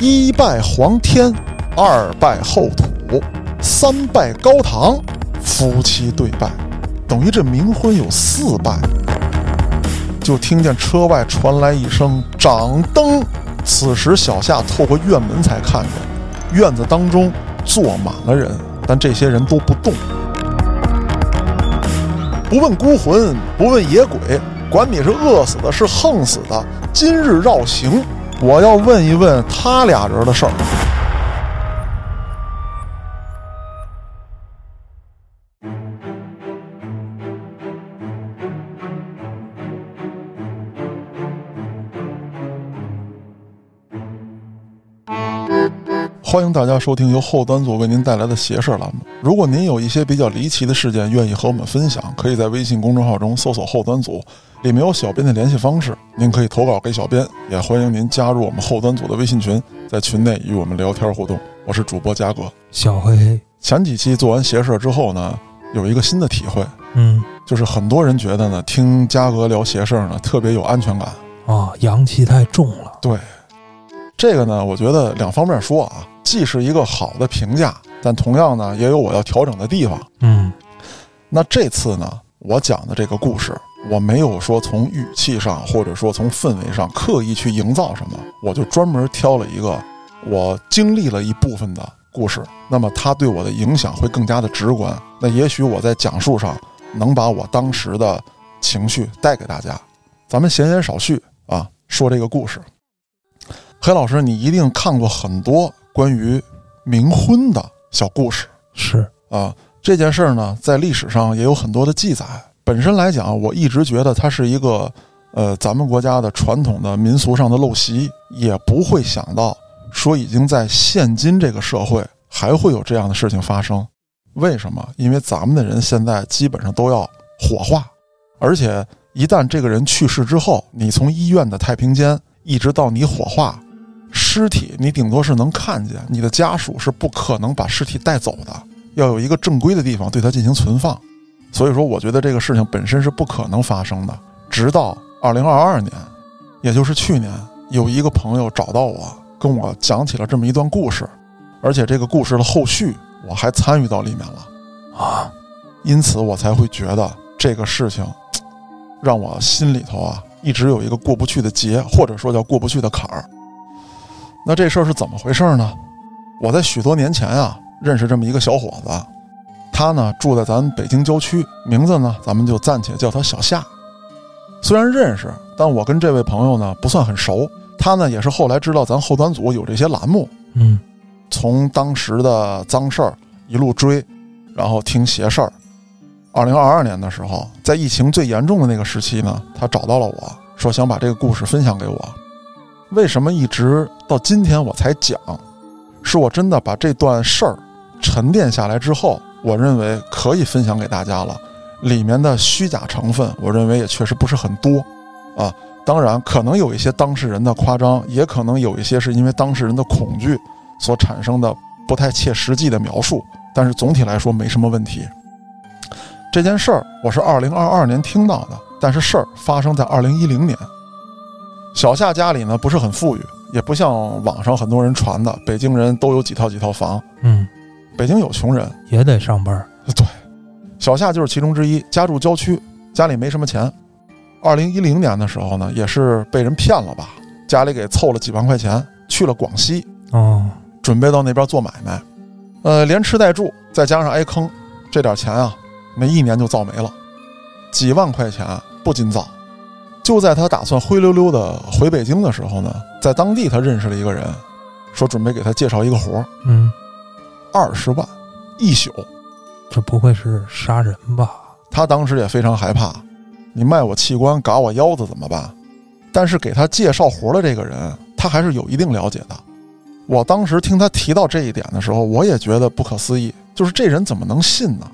一拜皇天，二拜后土，三拜高堂，夫妻对拜，等于这冥婚有四拜。就听见车外传来一声掌灯，此时小夏透过院门才看见，院子当中坐满了人，但这些人都不动。不问孤魂，不问野鬼，管你是饿死的，是横死的，今日绕行，我要问一问他俩人的事儿。欢迎大家收听由后端组为您带来的邪事儿栏目。如果您有一些比较离奇的事件，愿意和我们分享，可以在微信公众号中搜索“后端组”，里面有小编的联系方式，您可以投稿给小编。也欢迎您加入我们后端组的微信群，在群内与我们聊天互动。我是主播嘉哥。小黑黑，前几期做完邪事儿之后呢，有一个新的体会，嗯，就是很多人觉得呢，听嘉哥聊邪事儿呢，特别有安全感。啊，阳气太重了，对，这个呢，我觉得两方面说啊，既是一个好的评价，但同样呢，也有我要调整的地方。嗯那这次呢，我讲的这个故事，我没有说从语气上或者说从氛围上刻意去营造什么，我就专门挑了一个我经历了一部分的故事，那么它对我的影响会更加的直观。那也许我在讲述上能把我当时的情绪带给大家。咱们闲言少叙啊，说这个故事。黑老师，你一定看过很多关于冥婚的小故事。是，啊，这件事儿呢，在历史上也有很多的记载。本身来讲，我一直觉得它是一个，呃，咱们国家的传统的民俗上的陋习，也不会想到说已经在现今这个社会还会有这样的事情发生。为什么？因为咱们的人现在基本上都要火化，而且一旦这个人去世之后，你从医院的太平间一直到你火化，尸体你顶多是能看见，你的家属是不可能把尸体带走的。要有一个正规的地方对它进行存放。所以说，我觉得这个事情本身是不可能发生的。直到二零二二年，也就是去年，有一个朋友找到我，跟我讲起了这么一段故事，而且这个故事的后续我还参与到里面了，啊，因此我才会觉得这个事情让我心里头啊一直有一个过不去的结，或者说叫过不去的坎儿。那这事儿是怎么回事呢？我在许多年前啊认识这么一个小伙子，他呢住在咱北京郊区，名字呢咱们就暂且叫他小夏。虽然认识，但我跟这位朋友呢不算很熟。他呢也是后来知道咱后端组有这些栏目，嗯从当时的脏事儿一路追，然后听邪事儿。二零二二年的时候，在疫情最严重的那个时期呢，他找到了我说想把这个故事分享给我。为什么一直到今天我才讲？是我真的把这段事儿沉淀下来之后，我认为可以分享给大家了。里面的虚假成分，我认为也确实不是很多啊。当然，可能有一些当事人的夸张，也可能有一些是因为当事人的恐惧所产生的不太切实际的描述，但是总体来说没什么问题。这件事儿我是二零二二年听到的，但是事儿发生在二零一零年。小夏家里呢不是很富裕，也不像网上很多人传的，北京人都有几套几套房。嗯，北京有穷人，也得上班，对，小夏就是其中之一，家住郊区，家里没什么钱。二零一零年的时候呢，也是被人骗了吧，家里给凑了几万块钱，去了广西，哦，准备到那边做买卖，呃，连吃带住，再加上挨坑，这点钱啊，没一年就造没了，几万块钱不禁造。就在他打算灰溜溜的回北京的时候呢，在当地他认识了一个人，说准备给他介绍一个活儿，嗯，二十万一宿。这不会是杀人吧？他当时也非常害怕，你卖我器官，嘎我腰子怎么办？但是给他介绍活的这个人，他还是有一定了解的。我当时听他提到这一点的时候，我也觉得不可思议，就是这人怎么能信呢？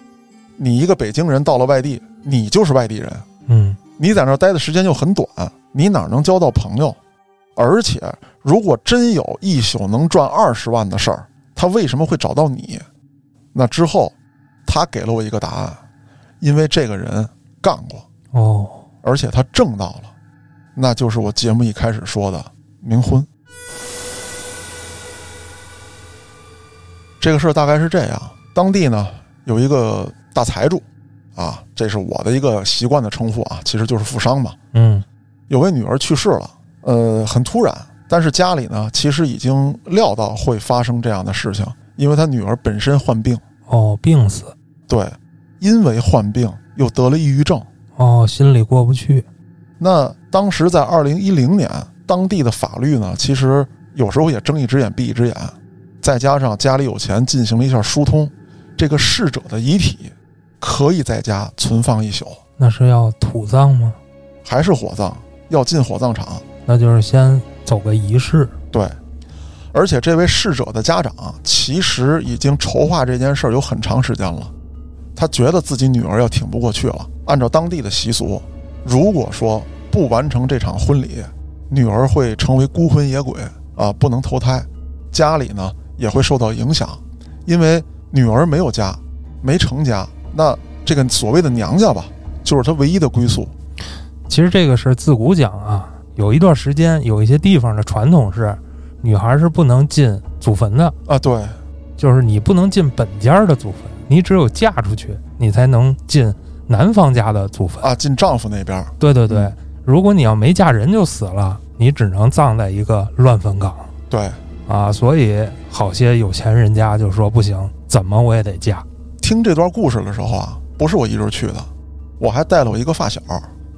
你一个北京人到了外地，你就是外地人，嗯，你在那儿待的时间又很短，你哪能交到朋友？而且，如果真有一宿能赚二十万的事儿，他为什么会找到你？那之后，他给了我一个答案，因为这个人干过，哦，而且他挣到了，那就是我节目一开始说的冥婚。这个事儿大概是这样：当地呢有一个大财主，啊，这是我的一个习惯的称呼啊，其实就是富商嘛。嗯有位女儿去世了，呃，很突然，但是家里呢其实已经料到会发生这样的事情，因为他女儿本身患病，哦，病死对，因为患病又得了抑郁症。哦，心里过不去。那当时在二零一零年，当地的法律呢，其实有时候也睁一只眼闭一只眼，再加上家里有钱，进行了一下疏通，这个逝者的遗体可以在家存放一宿，那是要土葬吗？还是火葬，要进火葬场。那就是先走个仪式。对，而且这位逝者的家长其实已经筹划这件事儿有很长时间了，他觉得自己女儿要挺不过去了。按照当地的习俗，如果说不完成这场婚礼，女儿会成为孤魂野鬼啊，不能投胎，家里呢也会受到影响，因为女儿没有家，没成家，那这个所谓的娘家吧，就是她唯一的归宿。其实这个是自古讲啊，有一段时间有一些地方的传统是，女孩是不能进祖坟的，啊，对，就是你不能进本家的祖坟，你只有嫁出去，你才能进男方家的祖坟。啊，进丈夫那边，对对对嗯，如果你要没嫁人就死了，你只能葬在一个乱坟岗对，啊。所以好些有钱人家就说不行，怎么我也得嫁。听这段故事的时候啊，不是我一人去的，我还带了我一个发小，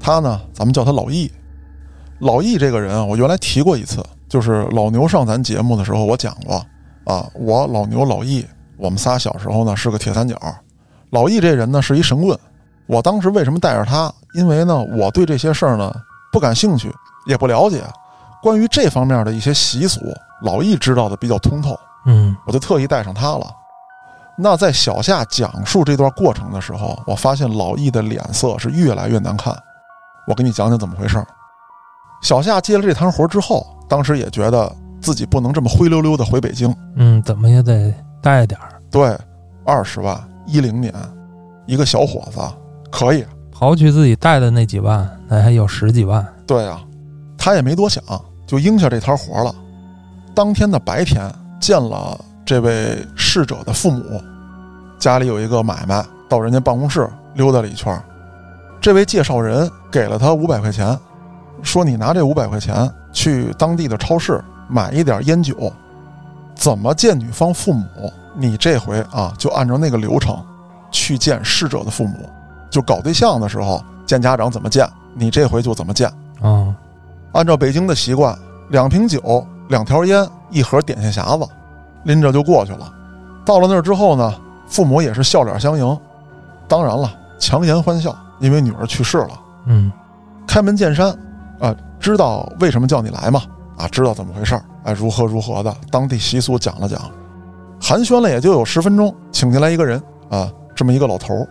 他呢，咱们叫他老易。老易这个人啊，我原来提过一次，就是老牛上咱节目的时候，我讲过啊，我老牛老易，我们仨小时候呢是个铁三角。老易这人呢是一神棍，我当时为什么带着他？因为呢，我对这些事儿呢不感兴趣，也不了解，关于这方面的一些习俗，老易知道的比较通透。嗯我就特意带上他了。那在小夏讲述这段过程的时候，我发现老易的脸色是越来越难看。我给你讲讲怎么回事儿。小夏接了这摊活之后，当时也觉得自己不能这么灰溜溜的回北京。嗯，怎么也得带点儿。对，二十万，一零年，一个小伙子可以。刨去自己带的那几万，那还有十几万。对啊，他也没多想，就应下这摊活了。当天的白天见了这位逝者的父母，家里有一个买卖，到人家办公室溜达了一圈。这位介绍人给了他五百块钱，说你拿这五百块钱去当地的超市买一点烟酒。怎么见女方父母？你这回啊，就按照那个流程去见逝者的父母。就搞对象的时候见家长怎么见，你这回就怎么见。啊、按照北京的习惯，两瓶酒、两条烟、一盒点心匣子，拎着就过去了。到了那儿之后呢，父母也是笑脸相迎，当然了，强颜欢笑，因为女儿去世了。嗯开门见山，啊、知道为什么叫你来吗？啊，知道怎么回事儿，哎，如何如何的，当地习俗讲了讲，寒暄了也就有十分钟，请进来一个人啊，这么一个老头儿，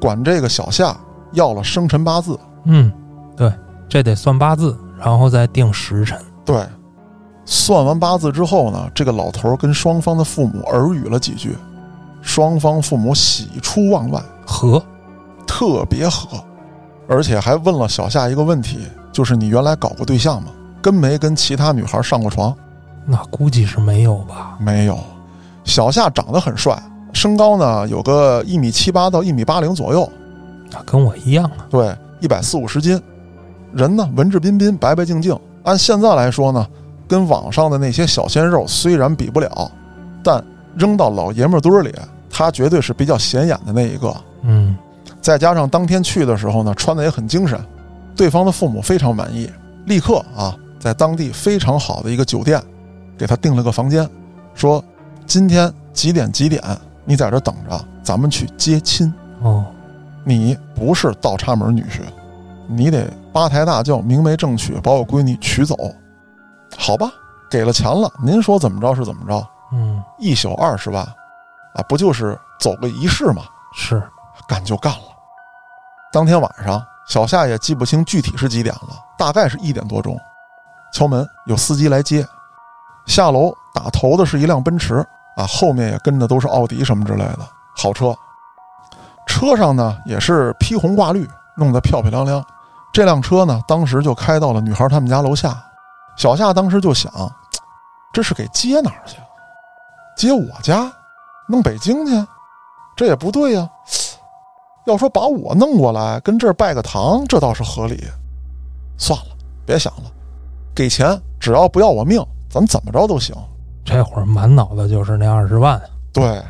管这个小夏要了生辰八字，嗯，对，这得算八字，然后再定时辰。对，算完八字之后呢，这个老头儿跟双方的父母耳语了几句，双方父母喜出望外，和特别和，而且还问了小夏一个问题，就是你原来搞过对象吗？跟没跟其他女孩上过床？那估计是没有吧？没有。小夏长得很帅，身高呢有个一米七八到一米八零左右，那跟我一样啊。对，一百四五十斤，人呢文质彬彬、白白净净。按现在来说呢，跟网上的那些小鲜肉虽然比不了，但扔到老爷们儿堆儿里，他绝对是比较显眼的那一个。嗯再加上当天去的时候呢，穿的也很精神，对方的父母非常满意，立刻啊，在当地非常好的一个酒店，给他订了个房间，说今天几点几点你在这等着，咱们去接亲。哦，你不是倒插门女婿，你得八抬大轿，明媒正娶，把我闺女娶走，好吧？给了钱了，您说怎么着是怎么着？嗯一宿二十万，啊，不就是走个仪式吗？是干就干了。当天晚上，小夏也记不清具体是几点了，大概是一点多钟。敲门，有司机来接。下楼打头的是一辆奔驰啊，后面也跟着都是奥迪什么之类的好车。车上呢也是披红挂绿，弄得漂漂亮亮。这辆车呢，当时就开到了女孩他们家楼下。小夏当时就想，这是给接哪儿去？接我家？弄北京去，这也不对呀。要说把我弄过来跟这儿拜个堂，这倒是合理。算了，别想了，给钱，只要不要我命，咱怎么着都行。这会儿满脑子就是那二十万。对，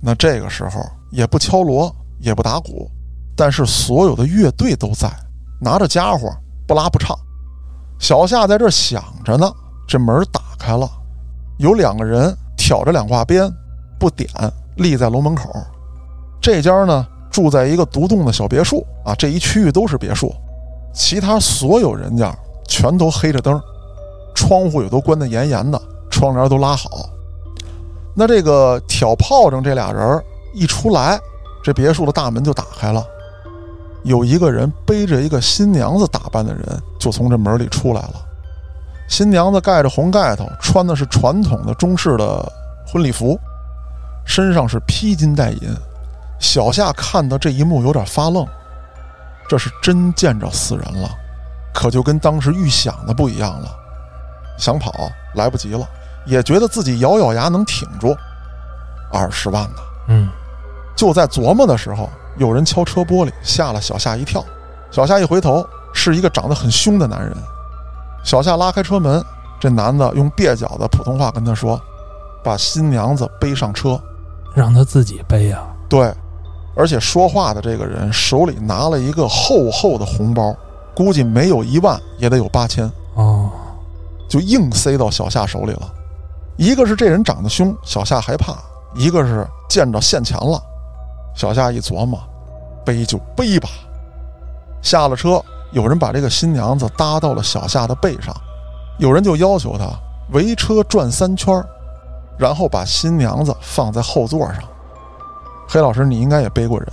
那这个时候也不敲锣，也不打鼓，但是所有的乐队都在，拿着家伙不拉不唱。小夏在这想着呢，这门打开了，有两个人挑着两挂鞭，不点立在楼门口。这家呢住在一个独栋的小别墅啊，这一区域都是别墅，其他所有人家全都黑着灯，窗户也都关得严严的，窗帘都拉好。那这个挑炮仗这俩人一出来，这别墅的大门就打开了，有一个人背着一个新娘子打扮的人就从这门里出来了。新娘子盖着红盖头，穿的是传统的中式的婚礼服，身上是披金戴银。小夏看到这一幕有点发愣，这是真见着死人了，可就跟当时预想的不一样了。想跑来不及了。也觉得自己咬咬牙能挺住，二十万呢。嗯，就在琢磨的时候，有人敲车玻璃，吓了小夏一跳。小夏一回头，是一个长得很凶的男人。小夏拉开车门，这男的用蹩脚的普通话跟他说：“把新娘子背上车，让他自己背呀。”对，而且说话的这个人手里拿了一个厚厚的红包，估计没有一万也得有八千哦，就硬塞到小夏手里了。一个是这人长得凶，小夏害怕；一个是见着现钱了，小夏一琢磨，背就背吧。下了车，有人把这个新娘子搭到了小夏的背上，有人就要求他围车转三圈，然后把新娘子放在后座上。黑老师，你应该也背过人，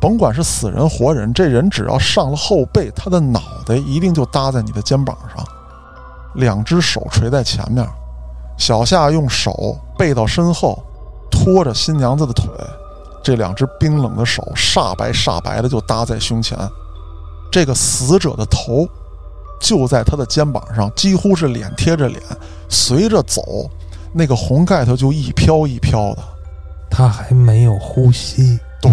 甭管是死人活人，这人只要上了后背，他的脑袋一定就搭在你的肩膀上，两只手垂在前面。小夏用手背到身后，拖着新娘子的腿，这两只冰冷的手煞白煞白的就搭在胸前，这个死者的头就在他的肩膀上，几乎是脸贴着脸，随着走，那个红盖头就一飘一飘的，他还没有呼吸。对，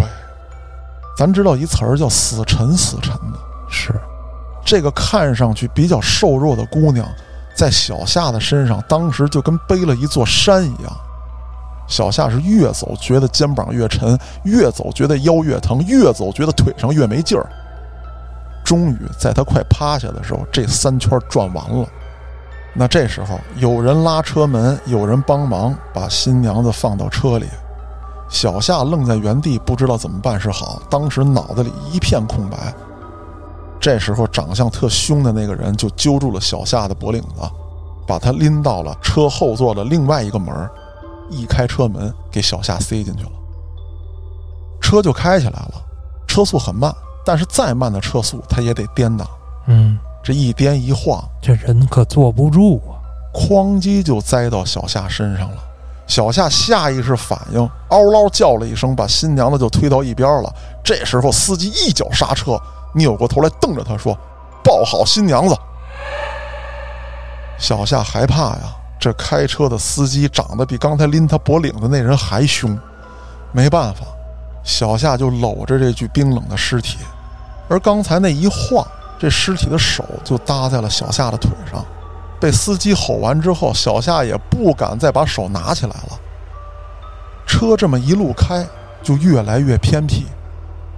咱知道一词儿叫死沉死沉的，是这个看上去比较瘦弱的姑娘。在小夏的身上，当时就跟背了一座山一样。小夏是越走觉得肩膀越沉，越走觉得腰越疼，越走觉得腿上越没劲儿。终于在他快趴下的时候，这三圈转完了。那这时候有人拉车门，有人帮忙把新娘子放到车里。小夏愣在原地，不知道怎么办是好。当时脑子里一片空白。这时候，长相特凶的那个人就揪住了小夏的脖领子，把他拎到了车后座的另外一个门一开车门，给小夏塞进去了。车就开起来了，车速很慢，但是再慢的车速，他也得颠呐。嗯，这一颠一晃，这人可坐不住啊！哐叽就栽到小夏身上了。小夏下意识反应，嗷嗷叫了一声，把新娘子就推到一边了。这时候，司机一脚刹车。扭过头来瞪着他说：“抱好新娘子。”小夏害怕呀，这开车的司机长得比刚才拎他脖领的那人还凶。没办法，小夏就搂着这具冰冷的尸体，而刚才那一晃，这尸体的手就搭在了小夏的腿上。被司机吼完之后，小夏也不敢再把手拿起来了。车这么一路开，就越来越偏僻。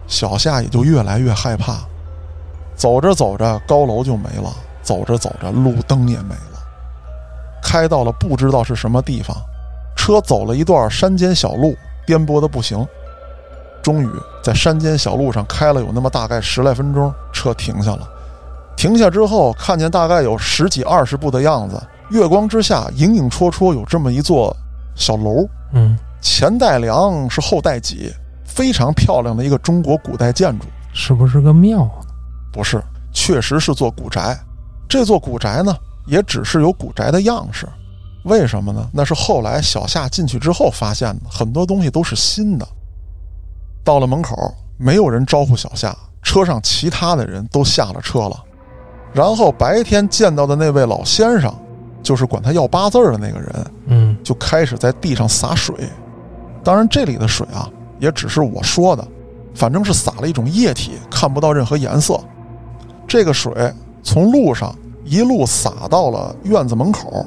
小夏也就越来越害怕，走着走着，高楼就没了；走着走着，路灯也没了。开到了不知道是什么地方，车走了一段山间小路，颠簸的不行。终于在山间小路上开了有那么大概十来分钟，车停下了。停下之后，看见大概有十几二十步的样子，月光之下影影绰绰有这么一座小楼。嗯，前带梁，是后带脊。非常漂亮的一个中国古代建筑，是不是个庙？不是，确实是座古宅。这座古宅呢，也只是有古宅的样式。为什么呢？那是后来小夏进去之后发现的，很多东西都是新的。到了门口，没有人招呼小夏，车上其他的人都下了车了。然后白天见到的那位老先生，就是管他要八字的那个人，嗯，就开始在地上洒水。当然，这里的水啊，也只是我说的，反正是洒了一种液体，看不到任何颜色。这个水从路上一路洒到了院子门口，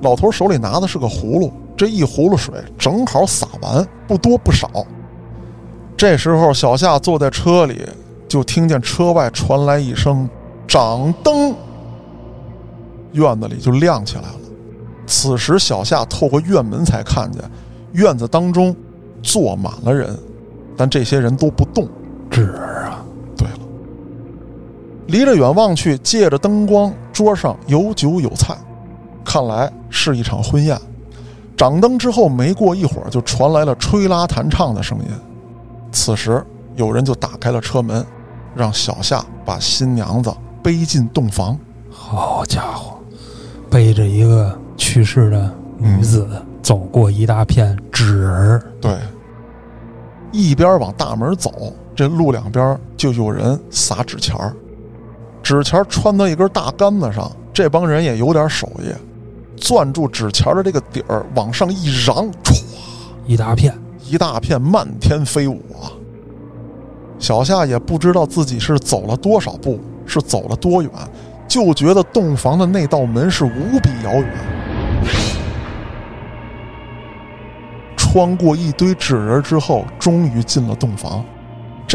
老头手里拿的是个葫芦，这一葫芦水正好洒完，不多不少。这时候，小夏坐在车里，就听见车外传来一声“掌灯”，院子里就亮起来了。此时，小夏透过院门才看见，院子当中坐满了人，但这些人都不动。纸儿啊，对了，离着远望去，借着灯光，桌上有酒有菜，看来是一场婚宴。掌灯之后，没过一会儿，就传来了吹拉弹唱的声音。此时，有人就打开了车门，让小夏把新娘子背进洞房。好家伙，背着一个去世的女子走过一大片纸人儿，对，一边往大门走，这路两边就有人撒纸钱儿，纸钱儿穿到一根大杆子上，这帮人也有点手艺，攥住纸钱儿的这个底儿往上一扬，歘，一大片。一大片漫天飞舞啊！小夏也不知道自己是走了多少步，是走了多远，就觉得洞房的那道门是无比遥远。穿过一堆纸人之后，终于进了洞房。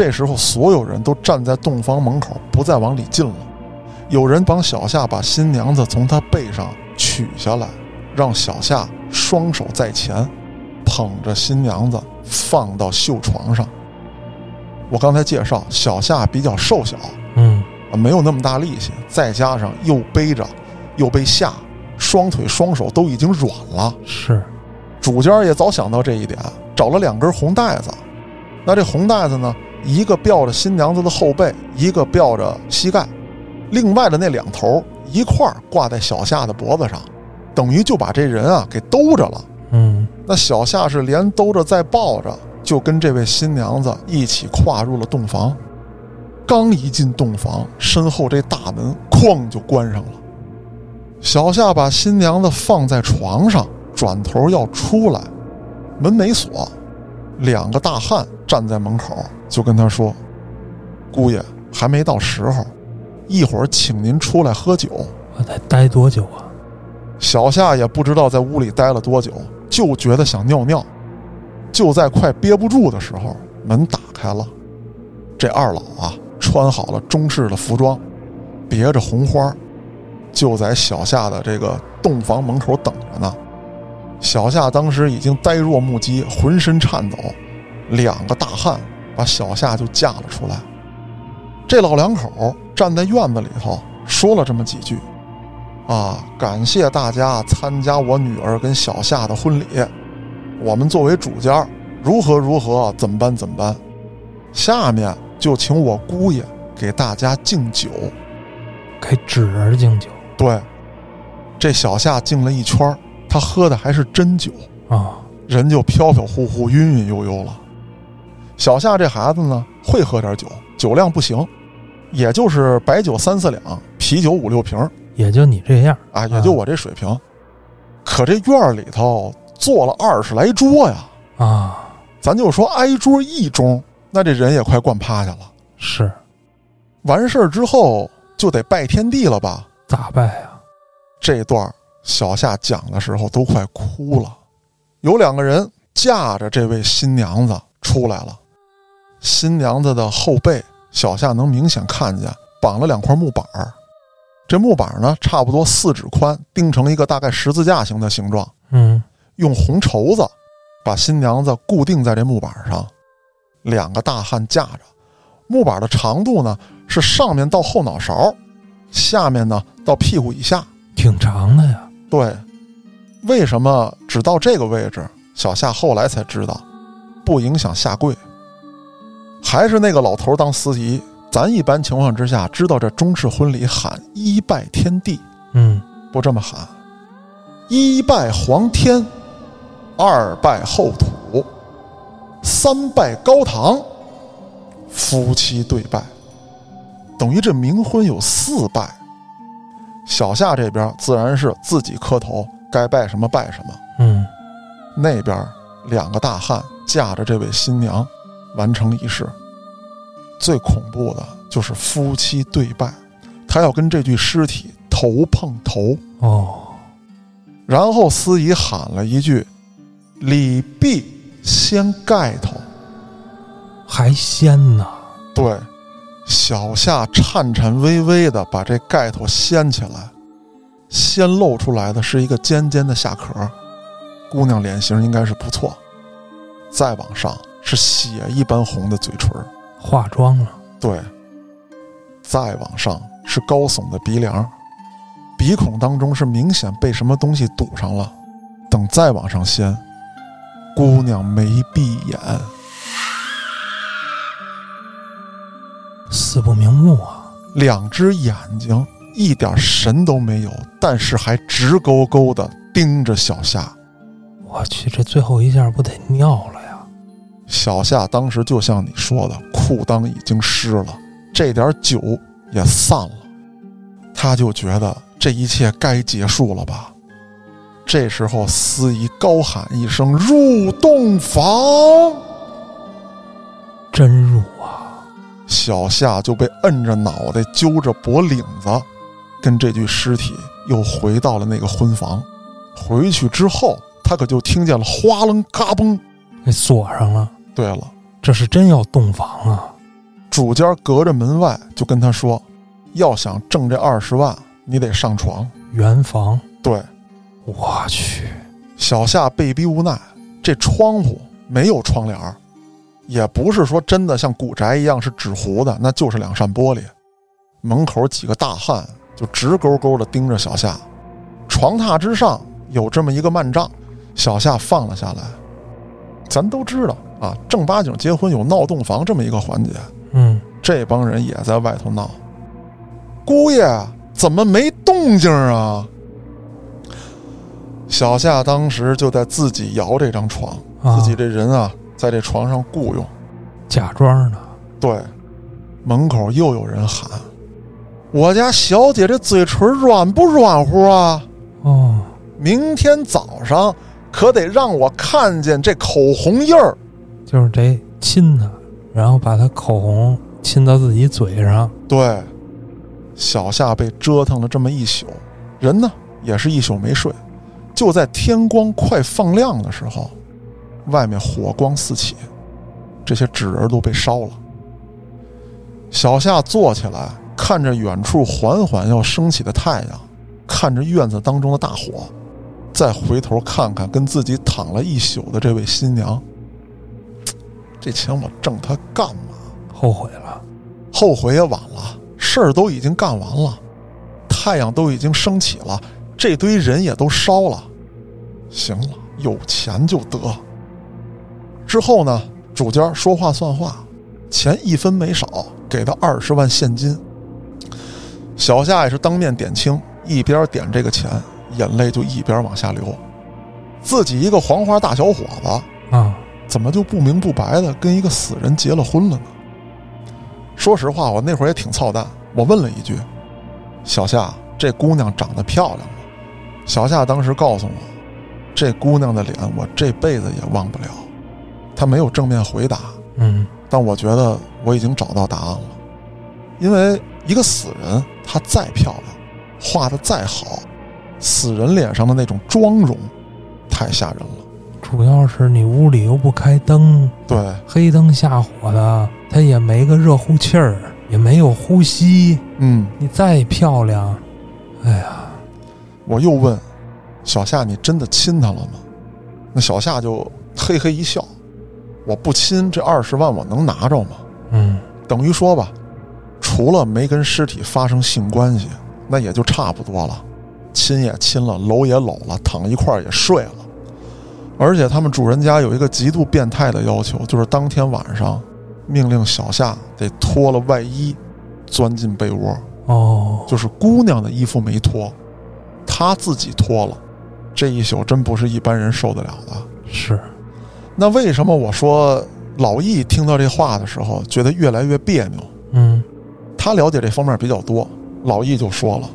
这时候，所有人都站在洞房门口，不再往里进了。有人帮小夏把新娘子从她背上取下来，让小夏双手在前。捧着新娘子放到绣床上。我刚才介绍小夏比较瘦小，嗯，没有那么大力气，再加上又背着，又被吓，双腿双手都已经软了。是，主家也早想到这一点，找了两根红带子。那这红带子呢，一个吊着新娘子的后背，一个吊着膝盖，另外的那两头一块儿挂在小夏的脖子上，等于就把这人啊给兜着了。嗯，那小夏是连兜着再抱着，就跟这位新娘子一起跨入了洞房。刚一进洞房，身后这大门哐就关上了。小夏把新娘子放在床上，转头要出来，门没锁。两个大汉站在门口，就跟他说：“姑爷还没到时候，一会儿请您出来喝酒。”我得待多久啊？小夏也不知道在屋里待了多久。就觉得想尿尿，就在快憋不住的时候，门打开了。这二老啊，穿好了中式的服装，别着红花，就在小夏的这个洞房门口等着呢。小夏当时已经呆若木鸡，浑身颤抖。两个大汉把小夏就架了出来。这老两口站在院子里头，说了这么几句。啊！感谢大家参加我女儿跟小夏的婚礼。我们作为主家，如何如何，怎么办怎么办？下面就请我姑爷给大家敬酒，给纸人敬酒。对，这小夏敬了一圈，他喝的还是真酒啊，人就飘飘忽忽、晕晕悠悠了。小夏这孩子呢，会喝点酒，酒量不行，也就是白酒三四两，啤酒五六瓶。也就你这样啊，也就我这水平，可这院里头坐了二十来桌呀！啊，咱就说挨桌一盅，那这人也快灌趴下了。是，完事儿之后就得拜天地了吧？咋拜啊？这段小夏讲的时候都快哭了。有两个人架着这位新娘子出来了，新娘子的后背，小夏能明显看见绑了两块木板儿。这木板呢，差不多四指宽，钉成了一个大概十字架形的形状。嗯，用红绸子把新娘子固定在这木板上，两个大汉架着。木板的长度呢是上面到后脑勺，下面呢到屁股以下，挺长的呀。对，为什么只到这个位置？小夏后来才知道，不影响下跪。还是那个老头当司仪。咱一般情况之下知道这中式婚礼喊一拜天地，嗯，不这么喊，一拜皇天，二拜后土，三拜高堂，夫妻对拜，等于这冥婚有四拜。小夏这边自然是自己磕头，该拜什么拜什么。嗯，那边两个大汉架着这位新娘完成仪式。最恐怖的就是夫妻对拜，他要跟这具尸体头碰头哦，然后司仪喊了一句：“礼毕，掀盖头。”还掀呢？对，小夏颤颤巍巍地把这盖头掀起来，先露出来的是一个尖尖的下壳，姑娘脸型应该是不错。再往上是血一般红的嘴唇，化妆了。对，再往上是高耸的鼻梁，鼻孔当中是明显被什么东西堵上了。等再往上掀，姑娘没闭眼。死不瞑目啊！两只眼睛一点神都没有，但是还直勾勾的盯着小夏。我去，这最后一下不得尿了呀！小夏当时就像你说的，裤裆已经湿了，这点酒也散了，他就觉得这一切该结束了吧。这时候，司仪高喊一声：“入洞房！”真入啊！小夏就被摁着脑袋，揪着脖领子，跟这具尸体又回到了那个婚房。回去之后，他可就听见了哗楞嘎嘣，给锁上了。对了，这是真要洞房啊！主家隔着门外就跟他说：“要想挣这二十万，你得上床圆房。”对，我去，小夏被逼无奈，这窗户没有窗帘儿。也不是说真的像古宅一样是纸糊的，那就是两扇玻璃。门口几个大汉就直勾勾的盯着小夏。床榻之上有这么一个幔帐，小夏放了下来。咱都知道啊，正八经结婚有闹洞房这么一个环节。嗯，这帮人也在外头闹。姑爷怎么没动静啊？小夏当时就在自己摇这张床，自己这人啊。在这床上雇佣，假装呢？对，门口又有人喊：“我家小姐这嘴唇软不软乎啊？哦，明天早上可得让我看见这口红印儿。”就是得亲她，然后把她口红亲到自己嘴上。对，小夏被折腾了这么一宿，人呢也是一宿没睡。就在天光快放亮的时候。外面火光四起，这些纸人都被烧了。小夏坐起来，看着远处缓缓要升起的太阳，看着院子当中的大火，再回头看看跟自己躺了一宿的这位新娘，这钱我挣它干嘛？后悔了，后悔也晚了，事儿都已经干完了，太阳都已经升起了，这堆人也都烧了。行了，有钱就得。之后呢，主家说话算话，钱一分没少，给他二十万现金。小夏也是当面点清，一边点这个钱，眼泪就一边往下流。自己一个黄花大小伙子啊，怎么就不明不白的跟一个死人结了婚了呢？说实话，我那会儿也挺操蛋，我问了一句：“小夏，这姑娘长得漂亮吗？”小夏当时告诉我：“这姑娘的脸，我这辈子也忘不了。”他没有正面回答，嗯，但我觉得我已经找到答案了，因为一个死人，他再漂亮，画的再好，死人脸上的那种妆容，太吓人了。主要是你屋里又不开灯，对，黑灯瞎火的，他也没个热乎气儿，也没有呼吸，嗯，你再漂亮，哎呀，我又问小夏：“你真的亲她了吗？”那小夏就嘿嘿一笑。我不亲这二十万，我能拿着吗？嗯，等于说吧，除了没跟尸体发生性关系，那也就差不多了。亲也亲了，搂也搂了，躺一块儿也睡了。而且他们主人家有一个极度变态的要求，就是当天晚上命令小夏得脱了外衣，钻进被窝。哦，就是姑娘的衣服没脱，他自己脱了。这一宿真不是一般人受得了的。是。那为什么我说老易听到这话的时候觉得越来越别扭？嗯，他了解这方面比较多。老易就说了：“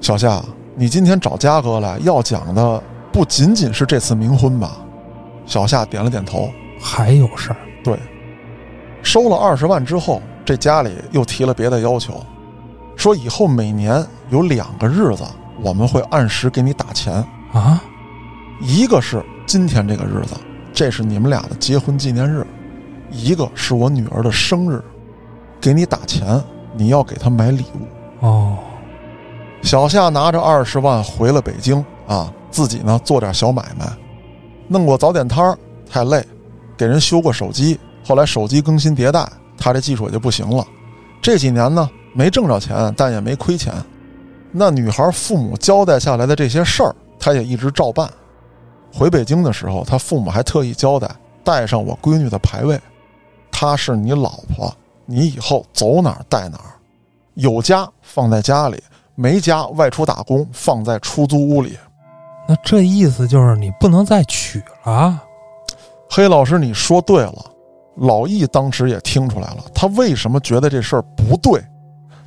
小夏，你今天找嘉哥来，要讲的不仅仅是这次冥婚吧？小夏点了点头。还有事儿？对，收了二十万之后，这家里又提了别的要求，说以后每年有两个日子我们会按时给你打钱，啊？一个是今天这个日子，这是你们俩的结婚纪念日；一个是我女儿的生日，给你打钱，你要给她买礼物。哦，小夏拿着二十万回了北京啊，自己呢做点小买卖，弄过早点摊儿，太累，给人修过手机。后来手机更新迭代，他这技术也就不行了。这几年呢，没挣着钱，但也没亏钱。那女孩父母交代下来的这些事儿，他也一直照办。回北京的时候，他父母还特意交代带上我闺女的牌位，她是你老婆，你以后走哪儿带哪儿，有家放在家里，没家外出打工放在出租屋里。那这意思就是你不能再娶了？黑老师，你说对了。老易当时也听出来了，他为什么觉得这事儿不对？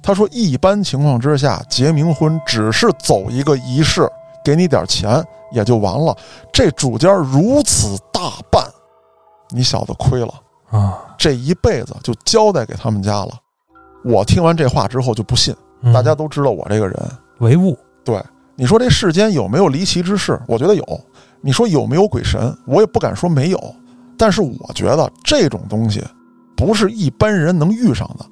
他说，一般情况之下，结冥婚只是走一个仪式，给你点钱也就完了。这主家如此大办，你小子亏了啊！这一辈子就交代给他们家了。我听完这话之后就不信，嗯大家都知道我这个人。唯物对，你说这世间有没有离奇之事？我觉得有。你说有没有鬼神？我也不敢说没有。但是我觉得这种东西不是一般人能遇上的。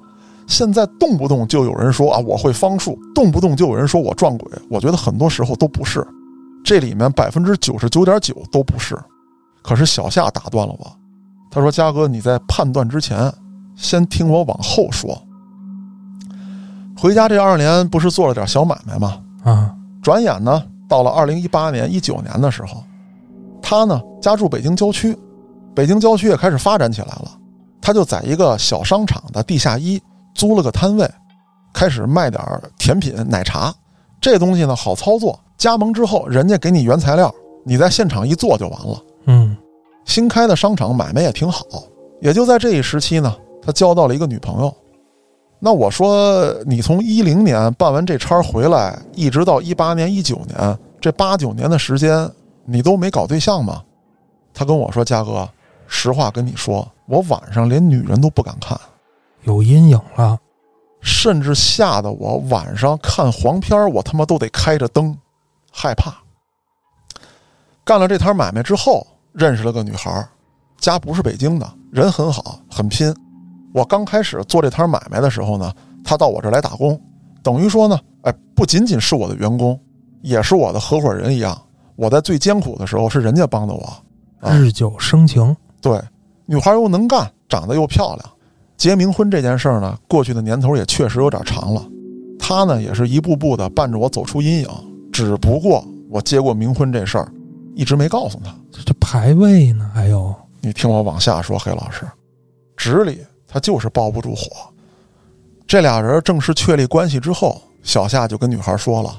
现在动不动就有人说啊，我会方术，动不动就有人说我撞鬼。我觉得很多时候都不是，这里面百分之九十九点九都不是。可是小夏打断了我，他说：“嘉哥，你在判断之前，先听我往后说。回家这二年不是做了点小买卖吗？啊，转眼呢，到了二零一八年、一九年的时候，他呢家住北京郊区，北京郊区也开始发展起来了。他就在一个小商场的地下一租了个摊位，开始卖点甜品、奶茶。这东西呢好操作，加盟之后人家给你原材料，你在现场一做就完了。嗯，新开的商场买卖也挺好。也就在这一时期呢，他交到了一个女朋友。那我说，你从一零年办完这摊回来，一直到一八年、一九年，这八九年的时间，你都没搞对象吗？他跟我说：“嘉哥，实话跟你说，我晚上连女人都不敢看，有阴影了。甚至吓得我晚上看黄片我他妈都得开着灯，害怕。”干了这摊买卖之后，认识了个女孩儿，家不是北京的，人很好，很拼。我刚开始做这摊买卖的时候呢，她到我这儿来打工，等于说呢，哎，不仅仅是我的员工，也是我的合伙人一样。我在最艰苦的时候是人家帮的我。啊日久生情，对，女孩又能干，长得又漂亮。结冥婚这件事儿呢，过去的年头也确实有点长了。她呢，也是一步步的伴着我走出阴影。只不过我接过冥婚这事儿，一直没告诉他。这排位呢？还有，你听我往下说，黑老师，纸里他就是包不住火。这俩人正式确立关系之后，小夏就跟女孩说了：“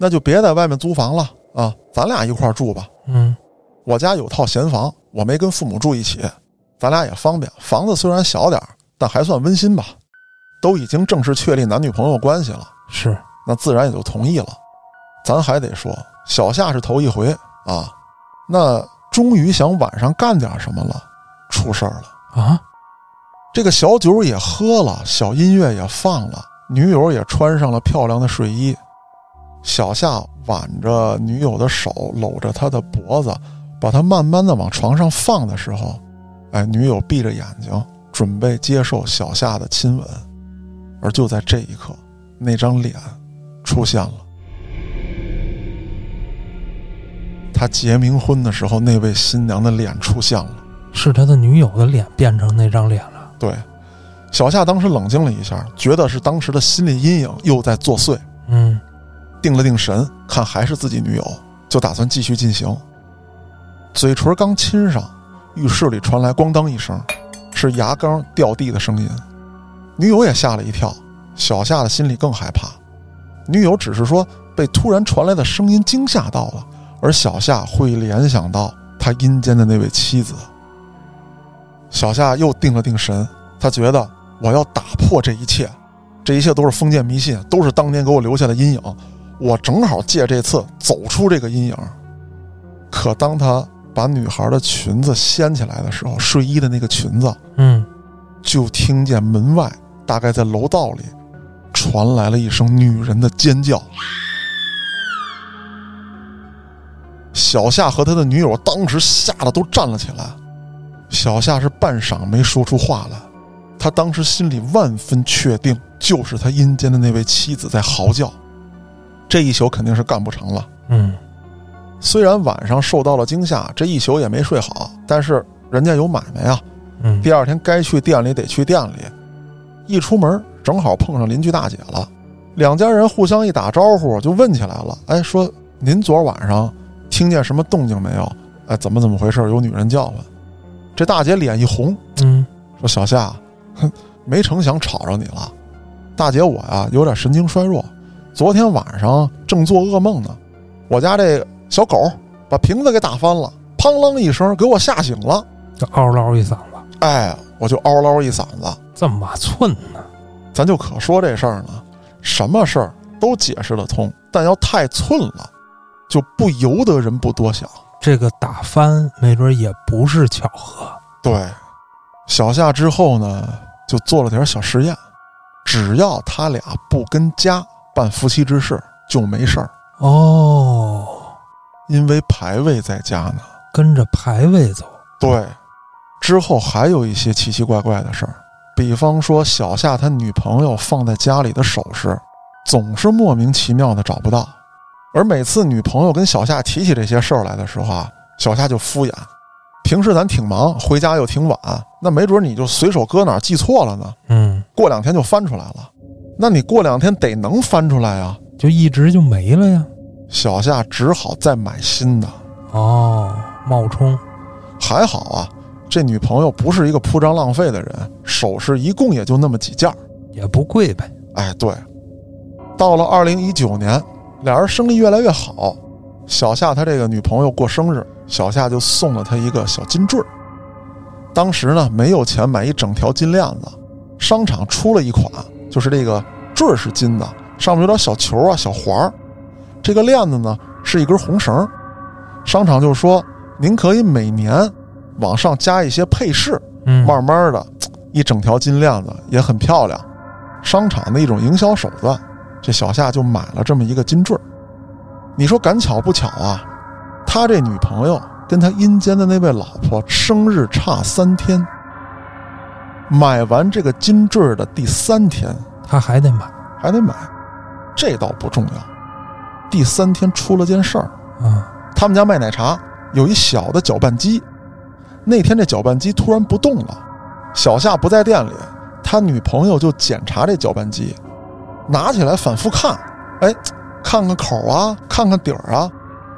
那就别在外面租房了啊，咱俩一块儿住吧。嗯，我家有套闲房，我没跟父母住一起，咱俩也方便。房子虽然小点儿，但还算温馨吧。都已经正式确立男女朋友关系了，是那自然也就同意了。咱还得说，小夏是头一回啊，那终于想晚上干点什么了，出事儿了。啊，这个小酒也喝了，小音乐也放了，女友也穿上了漂亮的睡衣。小夏挽着女友的手，搂着她的脖子，把她慢慢的往床上放的时候，哎，女友闭着眼睛，准备接受小夏的亲吻。而就在这一刻，那张脸出现了。他结冥婚的时候，那位新娘的脸出现了。是他的女友的脸变成那张脸了。对，小夏当时冷静了一下，觉得是当时的心理阴影又在作祟，嗯，定了定神，看还是自己女友，就打算继续进行。嘴唇刚亲上，浴室里传来咣当一声，是牙缸掉地的声音。女友也吓了一跳，小夏的心里更害怕。女友只是说被突然传来的声音惊吓到了，而小夏会联想到他阴间的那位妻子。小夏又定了定神，他觉得我要打破这一切，这一切都是封建迷信，都是当年给我留下的阴影。我正好借这次走出这个阴影。可当他把女孩的裙子掀起来的时候，睡衣的那个裙子，嗯，就听见门外大概在楼道里传来了一声女人的尖叫。小夏和他的女友当时吓得都站了起来，小夏是半晌没说出话来。他当时心里万分确定，就是他阴间的那位妻子在嚎叫。这一宿肯定是干不成了。嗯，虽然晚上受到了惊吓，这一宿也没睡好，但是人家有买卖啊。嗯，第二天该去店里得去店里。一出门正好碰上邻居大姐了，两家人互相一打招呼就问起来了。哎，说您昨晚上听见什么动静没有？哎，怎么怎么回事？有女人叫唤。这大姐脸一红，嗯，说小夏。哼，没成想吵着你了，大姐，我呀有点神经衰弱，昨天晚上正做噩梦呢，我家这小狗把瓶子给打翻了，砰啷一声给我吓醒了，就嗷唠一嗓子，哎，我就嗷唠一嗓子，这么寸呢？咱就可说这事儿呢，什么事儿都解释得通，但要太寸了，就不由得人不多想。这个打翻没准也不是巧合。对，小夏之后呢？就做了点小实验，只要他俩不跟家办夫妻之事，就没事儿哦。因为牌位在家呢，跟着牌位走。对，之后还有一些奇奇怪怪的事儿，比方说小夏他女朋友放在家里的首饰，总是莫名其妙的找不到，而每次女朋友跟小夏提起这些事儿来的时候啊，小夏就敷衍。平时咱挺忙，回家又挺晚，那没准你就随手搁哪儿记错了呢。嗯，过两天就翻出来了，那你过两天得能翻出来啊，就一直就没了呀。小夏只好再买新的。哦，冒充，还好啊，这女朋友不是一个铺张浪费的人，首饰一共也就那么几件，也不贵呗。哎，对。到了二零一九年，俩人生意越来越好，小夏他这个女朋友过生日。小夏就送了他一个小金坠儿。当时呢，没有钱买一整条金链子，商场出了一款，就是这个坠儿是金的，上面有点小球啊、小环儿。这个链子呢是一根红绳。商场就说：“您可以每年往上加一些配饰，慢慢的，一整条金链子也很漂亮。”商场的一种营销手段。这小夏就买了这么一个金坠儿。你说赶巧不巧啊？他这女朋友跟他阴间的那位老婆生日差三天，买完这个金坠的第三天，他还得买，还得买，这倒不重要。第三天出了件事儿啊，他们家卖奶茶有一小的搅拌机，那天这搅拌机突然不动了，小夏不在店里，他女朋友就检查这搅拌机，拿起来反复看，哎，看看口啊，看看底儿啊。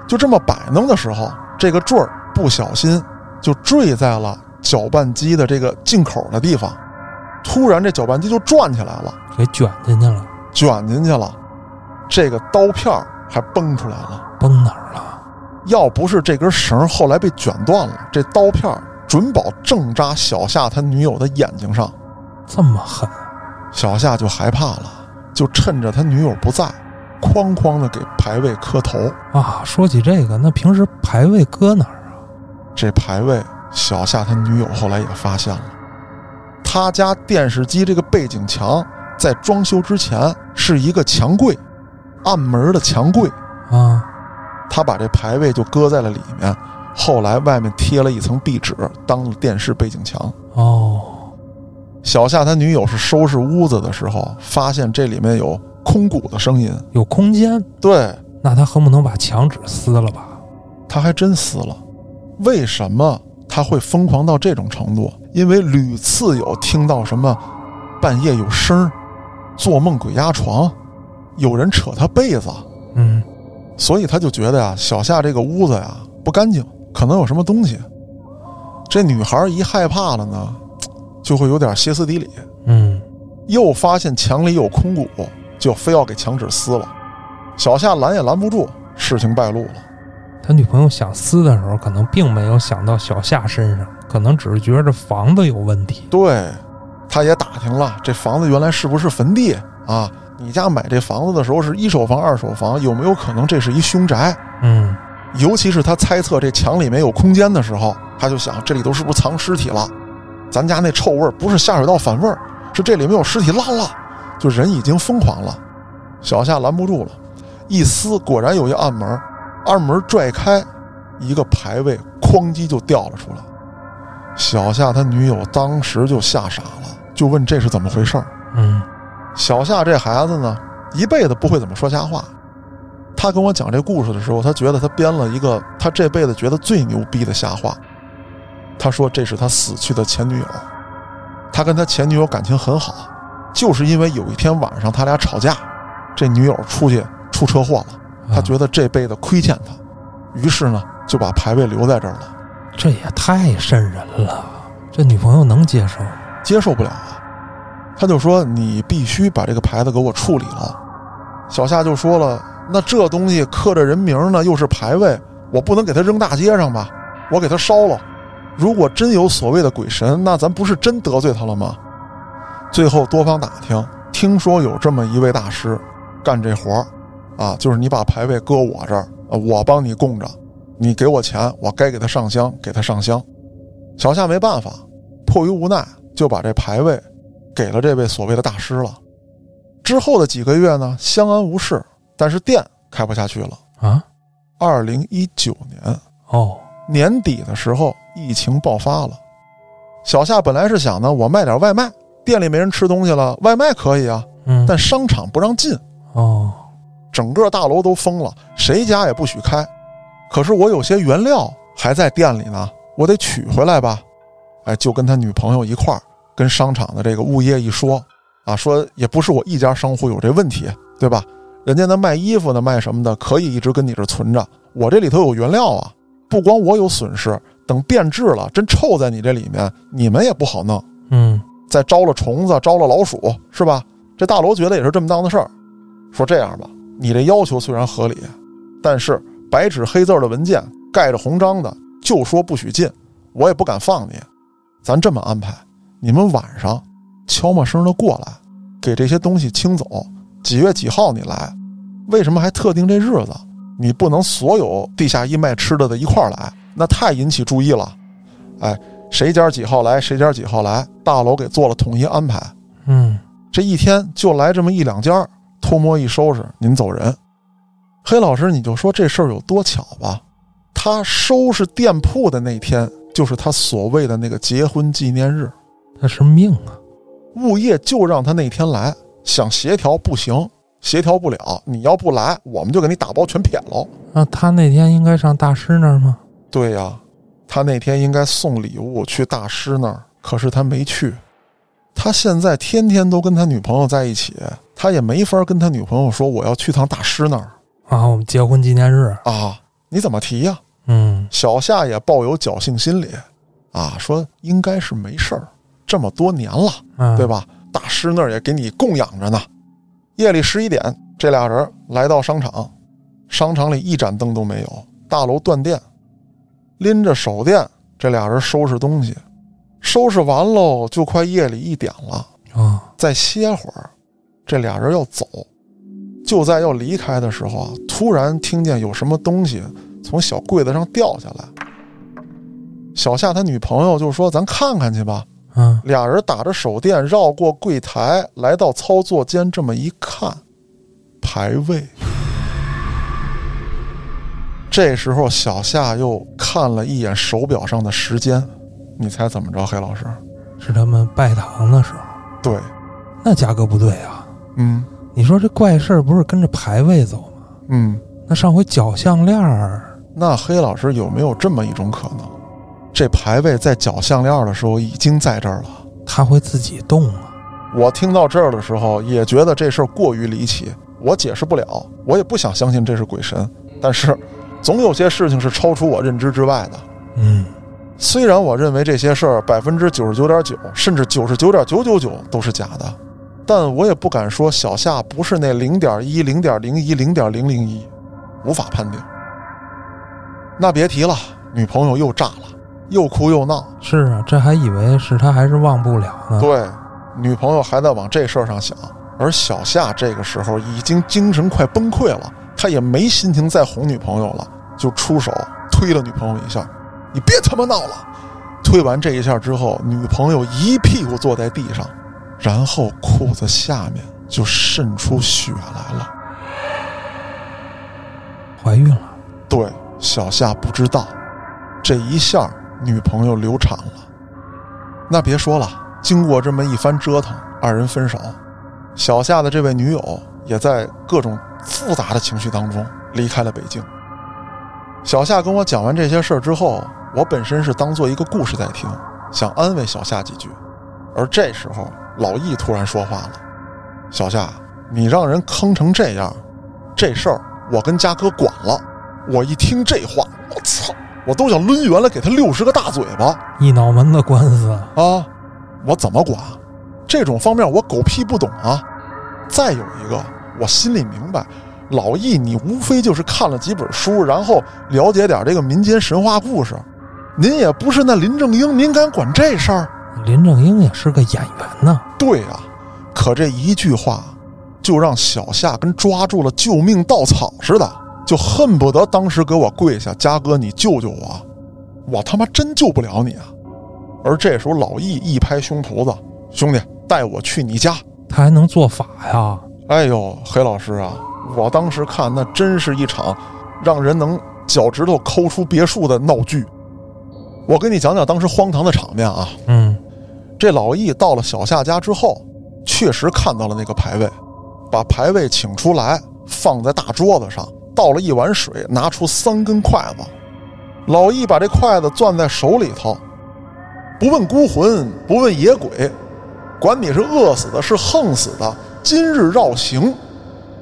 就这么摆弄的时候，这个坠儿不小心就坠在了搅拌机的这个进口的地方。突然，这搅拌机就转起来了，给卷进去了，卷进去了。这个刀片还崩出来了，崩哪儿了？要不是这根绳后来被卷断了，这刀片准保正扎小夏他女友的眼睛上。这么狠，小夏就害怕了，就趁着他女友不在。哐哐的给牌位磕头啊！说起这个，那平时牌位搁哪儿啊？这牌位，小夏他女友后来也发现了，他家电视机这个背景墙在装修之前是一个墙柜，暗门的墙柜啊。他把这牌位就搁在了里面，后来外面贴了一层壁纸当了电视背景墙。哦，小夏他女友是收拾屋子的时候发现这里面有。空鼓的声音，有空间。对，那他恨不能把墙纸撕了吧？他还真撕了。为什么他会疯狂到这种程度？因为屡次有听到什么半夜有声做梦鬼压床，有人扯他被子。嗯，所以他就觉得呀，小夏这个屋子呀不干净，可能有什么东西。这女孩一害怕了呢，就会有点歇斯底里。嗯，又发现墙里有空鼓。就非要给墙纸撕了，小夏拦也拦不住，事情败露了。他女朋友想撕的时候，可能并没有想到小夏身上，可能只是觉得房子有问题。对，他也打听了，这房子原来是不是坟地啊？你家买这房子的时候是一手房、二手房，有没有可能这是一凶宅？嗯，尤其是他猜测这墙里面有空间的时候，他就想这里头是不是藏尸体了？咱家那臭味儿不是下水道反味儿，是这里面有尸体烂了。就人已经疯狂了，小夏拦不住了，一撕果然有一暗门，暗门拽开，一个牌位哐叽就掉了出来。小夏他女友当时就吓傻了，就问这是怎么回事儿。嗯小夏这孩子呢，一辈子不会怎么说瞎话。他跟我讲这故事的时候，他觉得他编了一个他这辈子觉得最牛逼的瞎话。他说这是他死去的前女友，他跟他前女友感情很好，就是因为有一天晚上他俩吵架，这女友出去出车祸了，他觉得这辈子亏欠他，于是呢就把牌位留在这儿了，这也太瘆人了，这女朋友能接受？接受不了啊。他就说你必须把这个牌子给我处理了。小夏就说了，那这东西刻着人名呢，又是牌位，我不能给他扔大街上吧？我给他烧了。如果真有所谓的鬼神，那咱不是真得罪他了吗？最后多方打听，听说有这么一位大师干这活儿，啊，就是你把牌位搁我这儿，啊我帮你供着，你给我钱，我该给他上香，给他上香。小夏没办法，迫于无奈，就把这牌位给了这位所谓的大师了。之后的几个月呢，相安无事，但是店开不下去了。啊？二零一九年哦，年底的时候，疫情爆发了。小夏本来是想呢，我卖点外卖，店里没人吃东西了，外卖可以啊，嗯，但商场不让进，哦，整个大楼都封了，谁家也不许开。可是我有些原料还在店里呢，我得取回来吧。哎，就跟他女朋友一块儿跟商场的这个物业一说，啊，说也不是我一家商户有这问题，对吧？人家那卖衣服的、卖什么的，可以一直跟你这存着，我这里头有原料啊，不光我有损失，等变质了，真臭在你这里面，你们也不好弄。嗯再招了虫子，招了老鼠，是吧？这大楼觉得也是这么当的事儿。说这样吧，你这要求虽然合理，但是白纸黑字的文件盖着红章的，就说不许进，我也不敢放你。咱这么安排，你们晚上悄没声的过来，给这些东西清走。几月几号你来？为什么还特定这日子？你不能所有地下一卖吃的的一块儿来，那太引起注意了。哎，谁家几号来，谁家几号来，大楼给做了统一安排。嗯，这一天就来这么一两家，偷摸一收拾，您走人。黑老师，你就说这事儿有多巧吧？他收拾店铺的那天，就是他所谓的那个结婚纪念日。那是命啊！物业就让他那天来，想协调不行，协调不了。你要不来，我们就给你打包全撇喽。那他那天应该上大师那儿吗？对呀，他那天应该送礼物去大师那儿，可是他没去。他现在天天都跟他女朋友在一起，他也没法跟他女朋友说我要去趟大师那儿啊，我们结婚纪念日。啊。你怎么提呀？嗯小夏也抱有侥幸心理，啊，说应该是没事儿，这么多年了，嗯，对？吧？大师那儿也给你供养着呢。夜里十一点，这俩人来到商场，商场里一盏灯都没有，大楼断电，拎着手电，这俩人收拾东西，收拾完喽，就快夜里一点了，啊，再歇会儿，这俩人要走，就在要离开的时候啊，突然听见有什么东西从小柜子上掉下来。小夏他女朋友就说：“咱看看去吧。”嗯，俩人打着手电绕过柜台，来到操作间，这么一看，排位。这时候，小夏又看了一眼手表上的时间，你猜怎么着？黑老师，是他们拜堂的时候。对，那价格不对啊！嗯你说这怪事儿不是跟着排位走吗？嗯，那上回脚项链儿，那黑老师有没有这么一种可能？这排位在绞项链的时候已经在这儿了。它会自己动啊？我听到这儿的时候，也觉得这事儿过于离奇，我解释不了，我也不想相信这是鬼神。但是，总有些事情是超出我认知之外的。嗯，虽然我认为这些事儿百分之九十九点九，甚至九十九点九九九都是假的，但我也不敢说小夏不是那零点一、零点零一、零点零零一，无法判定。那别提了，女朋友又炸了，又哭又闹。是啊，这还以为是他还是忘不了呢。对，女朋友还在往这事儿上想，而小夏这个时候已经精神快崩溃了，他也没心情再哄女朋友了，就出手推了女朋友一下，你别他妈闹了！推完这一下之后，女朋友一屁股坐在地上，然后裤子下面就渗出血来了。怀孕了，对，小夏不知道，这一下女朋友流产了。那别说了，经过这么一番折腾，二人分手。小夏的这位女友也在各种复杂的情绪当中离开了北京。小夏跟我讲完这些事儿之后，我本身是当做一个故事在听，想安慰小夏几句。而这时候，老易突然说话了：“小夏，你让人坑成这样，这事儿我跟嘉哥管了。”我一听这话，我操，我都想抡圆了给他六十个大嘴巴！一脑门子官司啊，我怎么管？这种方面我狗屁不懂啊！再有一个，我心里明白，老易你无非就是看了几本书，然后了解点这个民间神话故事。您也不是那林正英，您敢管这事儿？林正英也是个演员呢。对呀，可这一句话，就让小夏跟抓住了救命稻草似的，就恨不得当时给我跪下，嘉哥你救救我，我他妈真救不了你啊！而这时候老易一拍胸脯子，兄弟，带我去你家。他还能做法呀！哎呦，黑老师啊，我当时看那真是一场让人能脚趾头抠出别墅的闹剧。我跟你讲讲当时荒唐的场面啊。嗯，这老易到了小夏家之后，确实看到了那个牌位，把牌位请出来放在大桌子上，倒了一碗水，拿出三根筷子。老易把这筷子攥在手里头，不问孤魂，不问野鬼。管你是饿死的，是横死的，今日绕行，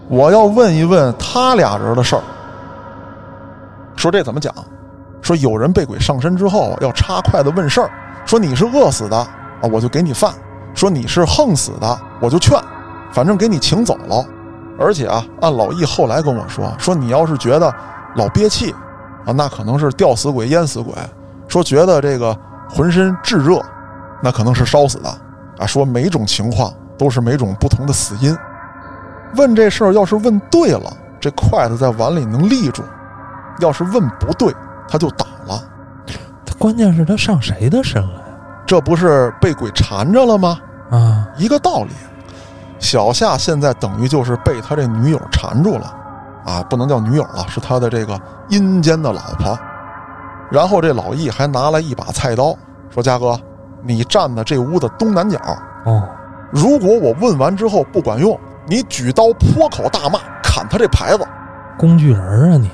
我要问一问他俩人的事儿。说这怎么讲？说有人被鬼上身之后要插筷子问事儿。说你是饿死的啊，我就给你饭；说你是横死的，我就劝，反正给你请走了。而且啊，按老易后来跟我说，说你要是觉得老憋气啊，那可能是吊死鬼、淹死鬼；说觉得这个浑身炙热，那可能是烧死的。啊，说每种情况都是每种不同的死因。问这事儿要是问对了，这筷子在碗里能立住；要是问不对，他就倒了。他关键是他上谁的身了呀？这不是被鬼缠着了吗？啊，一个道理。小夏现在等于就是被他这女友缠住了，啊，不能叫女友了，是他的这个阴间的老婆。然后这老易还拿来一把菜刀，说：“嘉哥。”你站在这屋的东南角哦。如果我问完之后不管用，你举刀破口大骂，砍他这牌子。工具人啊你！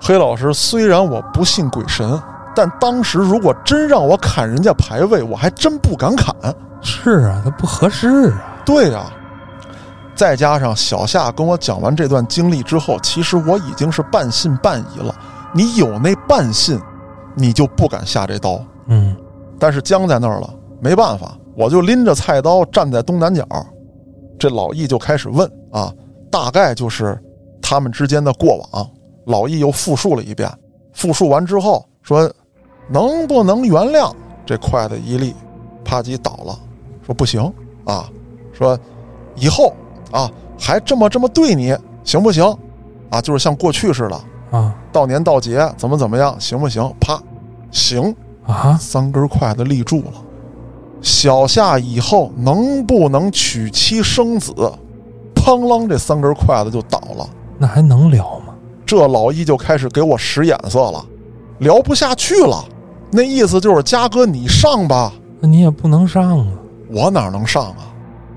黑老师，虽然我不信鬼神，但当时如果真让我砍人家牌位，我还真不敢砍。是啊，他不合适啊。对呀。再加上小夏跟我讲完这段经历之后，其实我已经是半信半疑了。你有那半信，你就不敢下这刀。嗯。但是僵在那儿了，没办法，我就拎着菜刀站在东南角。这老易就开始问啊，大概就是他们之间的过往。老易又复述了一遍，复述完之后说：“能不能原谅？”这筷子一立，啪叽倒了。说不行啊，说以后啊还这么这么对你行不行？啊，就是像过去似的啊，到年到节怎么怎么样行不行？啪，行。啊！三根筷子立住了，小夏以后能不能娶妻生子？砰啷，这三根筷子就倒了。那还能聊吗？这老易就开始给我使眼色了，聊不下去了。那意思就是嘉哥你上吧，那你也不能上啊。我哪能上啊？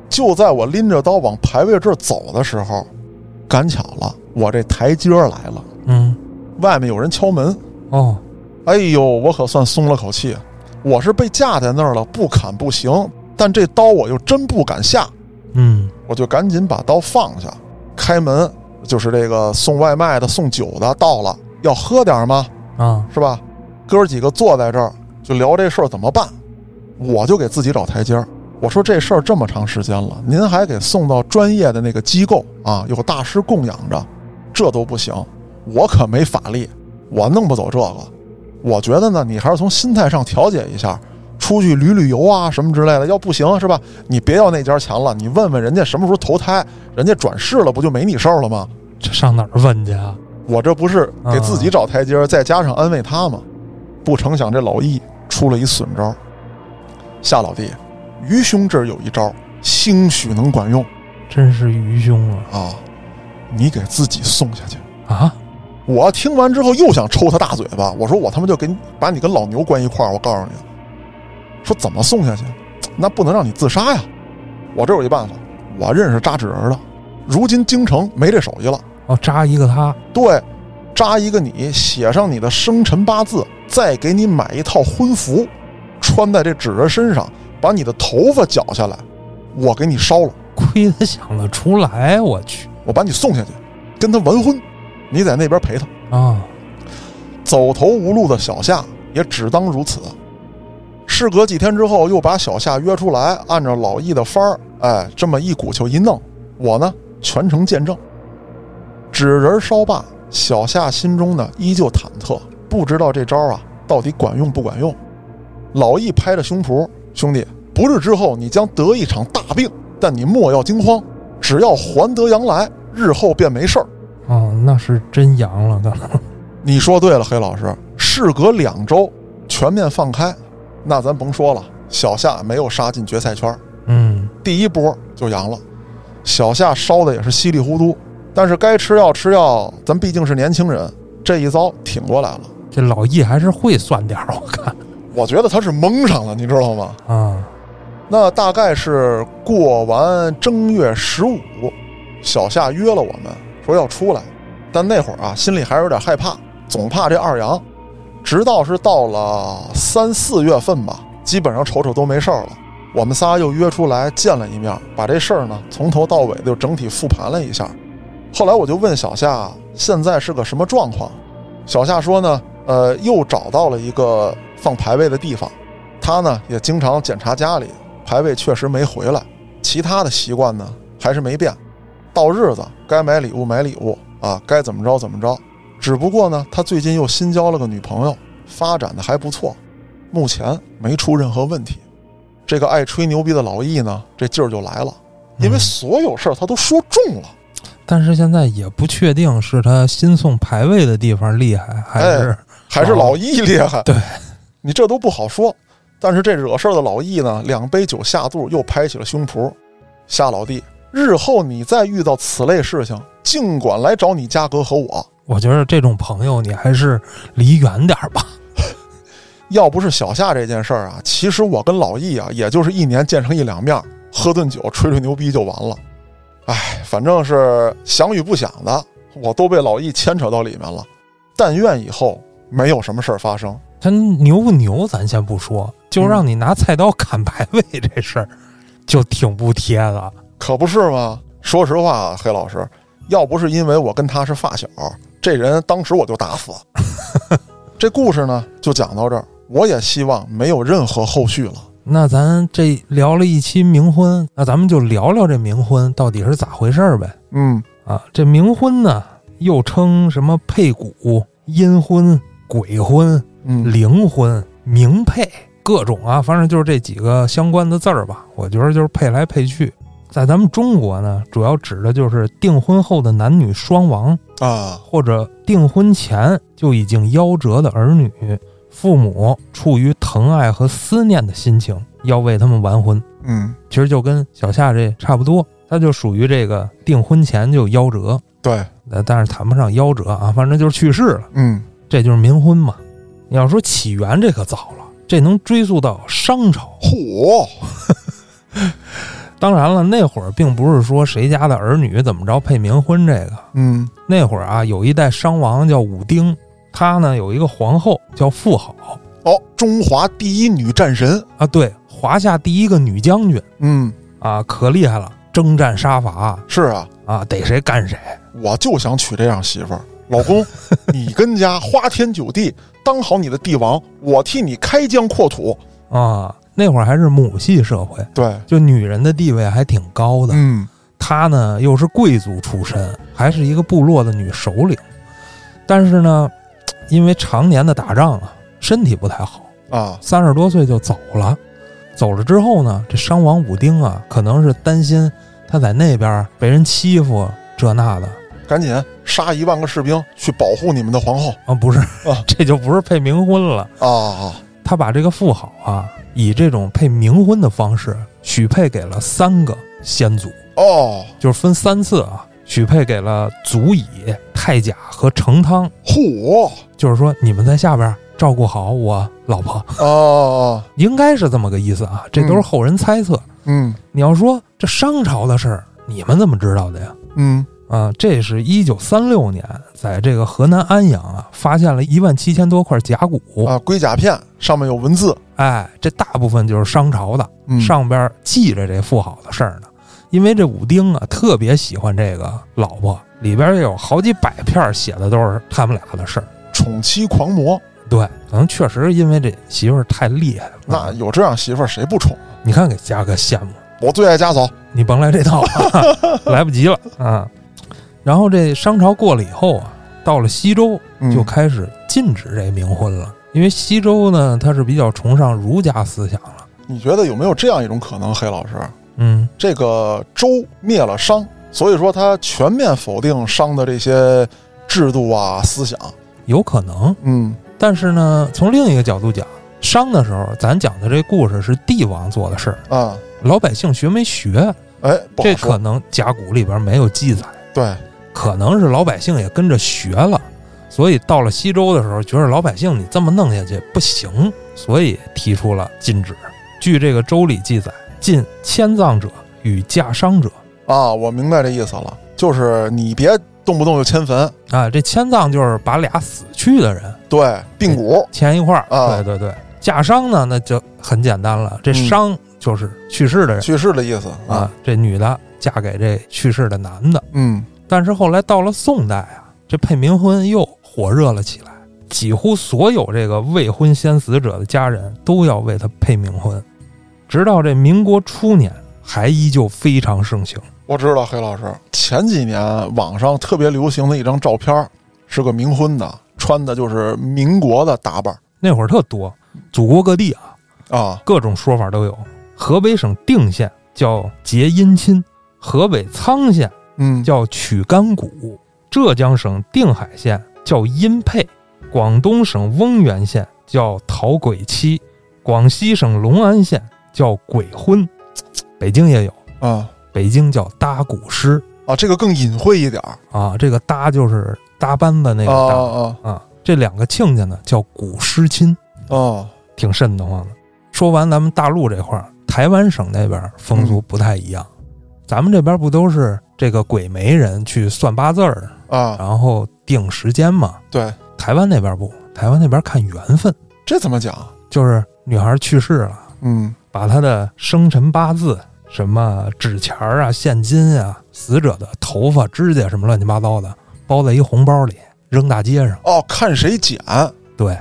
就在我拎着刀往牌位这儿走的时候，赶巧了，我这台阶来了。嗯，外面有人敲门。哦。哎呦，我可算松了口气。我是被架在那儿了，不砍不行。但这刀我又真不敢下。嗯，我就赶紧把刀放下，开门。就是这个送外卖的、送酒的到了，要喝点吗？啊，是吧？哥几个坐在这儿就聊这事儿怎么办？我就给自己找台阶儿。我说这事儿这么长时间了，您还给送到专业的那个机构啊，有大师供养着，这都不行。我可没法力，我弄不走这个。我觉得呢，你还是从心态上调节一下，出去旅旅游啊什么之类的。要不行是吧？你别要那家钱了，你问问人家什么时候投胎，人家转世了，不就没你事儿了吗？这 上哪儿问去啊？我这不是给自己找台阶儿，再加上安慰他吗？不成想这老易出了一损招。夏老弟，愚兄这儿有一招，兴许能管用真是愚兄啊啊！你给自己送下去。啊！我听完之后又想抽他大嘴巴，我说我他妈就给你把你跟老牛关一块儿，我告诉你，说怎么送下去？那不能让你自杀呀！我这有一办法，我认识扎纸人的，如今京城没这手艺了。哦，扎一个他，对，扎一个你，写上你的生辰八字，再给你买一套婚服，穿在这纸人身上，把你的头发绞下来，我给你烧了，亏他想得出来，我去我把你送下去，跟他完婚，你在那边陪他。啊！走投无路的小夏也只当如此。事隔几天之后，又把小夏约出来，按照老易的法儿，哎，这么一鼓秋一弄，我呢全程见证。纸人烧罢，小夏心中呢依旧忐忑，不知道这招啊到底管用不管用。老易拍着胸脯，兄弟，不日之后你将得一场大病，但你莫要惊慌，只要还得阳来，日后便没事儿。哦，那是真阳了，可 能你说对了，黑老师。事隔两周，全面放开，那咱甭说了，小夏没有杀进决赛圈，嗯，第一波就阳了。小夏烧的也是稀里糊涂，但是该吃药吃药，咱毕竟是年轻人，这一遭挺过来了。这老易还是会算点儿，我看我觉得他是蒙上了，你知道吗？啊，那大概是过完正月十五，小夏约了我们说要出来，但那会儿啊，心里还是有点害怕，总怕这二阳。直到是到了三四月份吧，基本上瞅瞅都没事儿了。我们仨又约出来见了一面，把这事儿呢从头到尾就整体复盘了一下。后来我就问小夏现在是个什么状况，小夏说呢，呃，又找到了一个放牌位的地方，他呢也经常检查家里，牌位确实没回来，其他的习惯呢还是没变。到日子该买礼物买礼物啊，该怎么着怎么着。只不过呢，他最近又新交了个女朋友，发展的还不错，目前没出任何问题。这个爱吹牛逼的老易呢，这劲儿就来了，因为嗯所有事儿他都说中了。但是现在也不确定是他新送牌位的地方厉害，还是、还是老易厉害。对，你这都不好说。但是这惹事儿的老易呢，两杯酒下肚，又拍起了胸脯。夏老弟，日后你再遇到此类事情，尽管来找你家哥和我。我觉得这种朋友你还是离远点儿吧。要不是小夏这件事儿啊，其实我跟老易啊，也就是一年见上一两面儿，喝顿酒，吹吹牛逼就完了。哎，反正是想与不想的，我都被老易牵扯到里面了。但愿以后没有什么事儿发生。他牛不牛咱先不说，就让你拿菜刀砍排位这事儿，就挺不贴的。可不是吗？说实话啊，黑老师，要不是因为我跟他是发小，这人当时我就打死。这故事呢，就讲到这儿。我也希望没有任何后续了。那咱这聊了一期冥婚，那咱们就聊聊这冥婚到底是咋回事儿呗。嗯啊，这冥婚呢，又称什么配骨、阴婚、鬼婚、嗯灵婚、冥配，各种啊，反正就是这几个相关的字儿吧。我觉得就是配来配去，在咱们中国呢，主要指的就是订婚后的男女双亡，啊，或者订婚前就已经夭折的儿女，父母处于疼爱和思念的心情，要为他们完婚。嗯，其实就跟小夏这差不多，他就属于这个订婚前就夭折，对，呃，但是谈不上夭折啊，反正就是去世了，嗯这就是冥婚嘛。你要说起源，这可早了，这能追溯到商朝。嚯，当然了，那会儿并不是说谁家的儿女怎么着配冥婚这个，嗯。那会儿啊，有一代商王叫武丁，他呢有一个皇后叫妇好。哦，中华第一女战神，啊，对，华夏第一个女将军。嗯，啊，可厉害了，征战杀伐。是啊，啊，逮谁干谁。我就想娶这样媳妇儿。老公，你跟家花天酒地，当好你的帝王，我替你开疆扩土。啊，那会儿还是母系社会，对，就女人的地位还挺高的。嗯她呢又是贵族出身，还是一个部落的女首领。但是呢，因为常年的打仗啊，身体不太好，啊，三十多岁就走了。走了之后呢，这商王武丁啊，可能是担心他在那边被人欺负这那的，赶紧杀一万个士兵去保护你们的皇后啊，不是，这就不是配冥婚了啊！他把这个妇好啊，以这种配冥婚的方式许配给了三个先祖哦，就是分三次啊，许配给了祖乙、太甲和成汤。嚯，就是说你们在下边照顾好我老婆哦，应该是这么个意思啊，这都是后人猜测。嗯，你要说这商朝的事儿，你们怎么知道的呀？嗯。啊，这是一九三六年，在这个河南安阳啊，发现了一万七千多块甲骨啊，龟甲片上面有文字，哎，这大部分就是商朝的，上边记着这妇好的事儿呢。因为这武丁啊，特别喜欢这个老婆，里边有好几百片写的都是他们俩的事儿，宠妻狂魔。对，可能确实因为这媳妇儿太厉害了。那有这样媳妇儿谁不宠？你看给嘉哥羡慕，我最爱家嫂，你甭来这套了，来不及了啊。然后这商朝过了以后啊，到了西周就开始禁止这冥婚了，因为西周呢，它是比较崇尚儒家思想了。你觉得有没有这样一种可能，黑老师？嗯，这个周灭了商，所以说他全面否定商的这些制度啊思想，有可能。嗯，但是呢，从另一个角度讲，商的时候，咱讲的这故事是帝王做的事儿啊，老百姓学没学？哎，这可能甲骨里边没有记载。对。可能是老百姓也跟着学了，所以到了西周的时候，觉得老百姓你这么弄下去不行，所以提出了禁止。据这个《周礼》记载，禁迁葬者与嫁商者。啊，我明白这意思了，就是你别动不动就迁坟啊。这迁葬就是把俩死去的人对并骨迁一块儿啊。对对对，嫁商呢，那就很简单了，这商就是去世的人，去世的意思啊。这女的嫁给这去世的男的，嗯。但是后来到了宋代啊，这配冥婚又火热了起来，几乎所有这个未婚先死者的家人都要为他配冥婚，直到这民国初年还依旧非常盛行。我知道黑老师前几年网上特别流行的一张照片，是个冥婚的，穿的就是民国的打扮。那会儿特多，祖国各地啊啊，各种说法都有。河北省定县叫结姻亲，河北沧县。嗯，叫曲干谷。浙江省定海县叫阴配，广东省翁源县叫讨鬼妻，广西省隆安县叫鬼婚，北京也有啊，北京叫搭骨师啊，这个更隐晦一点啊，这个搭就是搭班子那个搭啊啊，这两个亲家呢叫古师亲哦，挺瘆得慌的。说完咱们大陆这块儿，台湾省那边风俗不太一样，咱们这边不都是？这个鬼媒人去算八字儿啊，然后定时间嘛。对，台湾那边不，台湾那边看缘分。这怎么讲？就是女孩去世了，嗯，把她的生辰八字、什么纸钱儿啊、现金啊、死者的头发、指甲什么乱七八糟的，包在一红包里扔大街上。哦，看谁捡。对，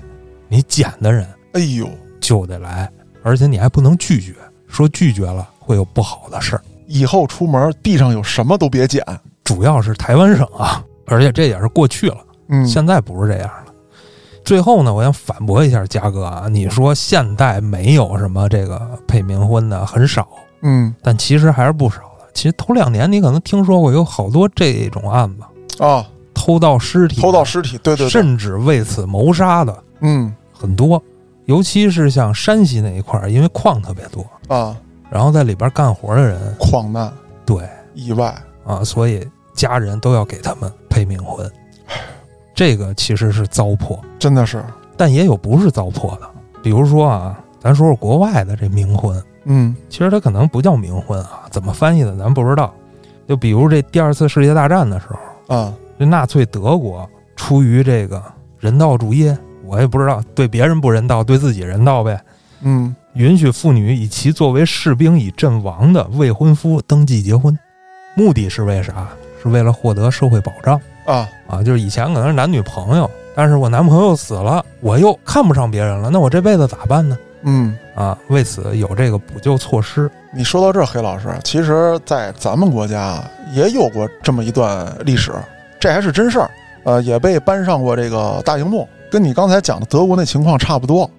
你捡的人，哎呦，就得来，而且你还不能拒绝，说拒绝了会有不好的事儿。以后出门地上有什么都别捡，主要是台湾省啊，而且这也是过去了，嗯，现在不是这样了。最后呢，我想反驳一下嘉哥啊，你说现代没有什么这个配冥婚的很少，嗯，但其实还是不少的。其实头两年你可能听说过有好多这种案子啊，偷盗尸体，偷盗尸体，对对，甚至为此谋杀的，嗯，很多，尤其是像山西那一块儿，因为矿特别多。啊。然后在里边干活的人，矿难，对，意外。啊，所以家人都要给他们配冥婚，这个其实是糟粕，真的是。但也有不是糟粕的，比如说啊，咱说说国外的这冥婚，嗯，其实它可能不叫冥婚啊，怎么翻译的咱不知道。就比如这第二次世界大战的时候啊，这纳粹德国出于这个人道主义，我也不知道对别人不人道，对自己人道呗，嗯。允许妇女以其作为士兵已阵亡的未婚夫登记结婚，目的是为啥？是为了获得社会保障啊啊！就是以前可能是男女朋友，但是我男朋友死了，我又看不上别人了，那我这辈子咋办呢？嗯啊，为此有这个补救措施。你说到这儿，黑老师，其实，在咱们国家也有过这么一段历史，这还是真事儿，呃，也被搬上过这个大荧幕，跟你刚才讲的德国那情况差不多。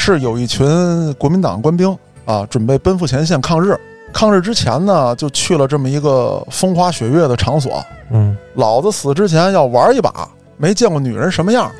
是有一群国民党官兵啊，准备奔赴前线抗日，抗日之前呢，就去了这么一个风花雪月的场所。嗯老子死之前要玩一把，没见过女人什么样。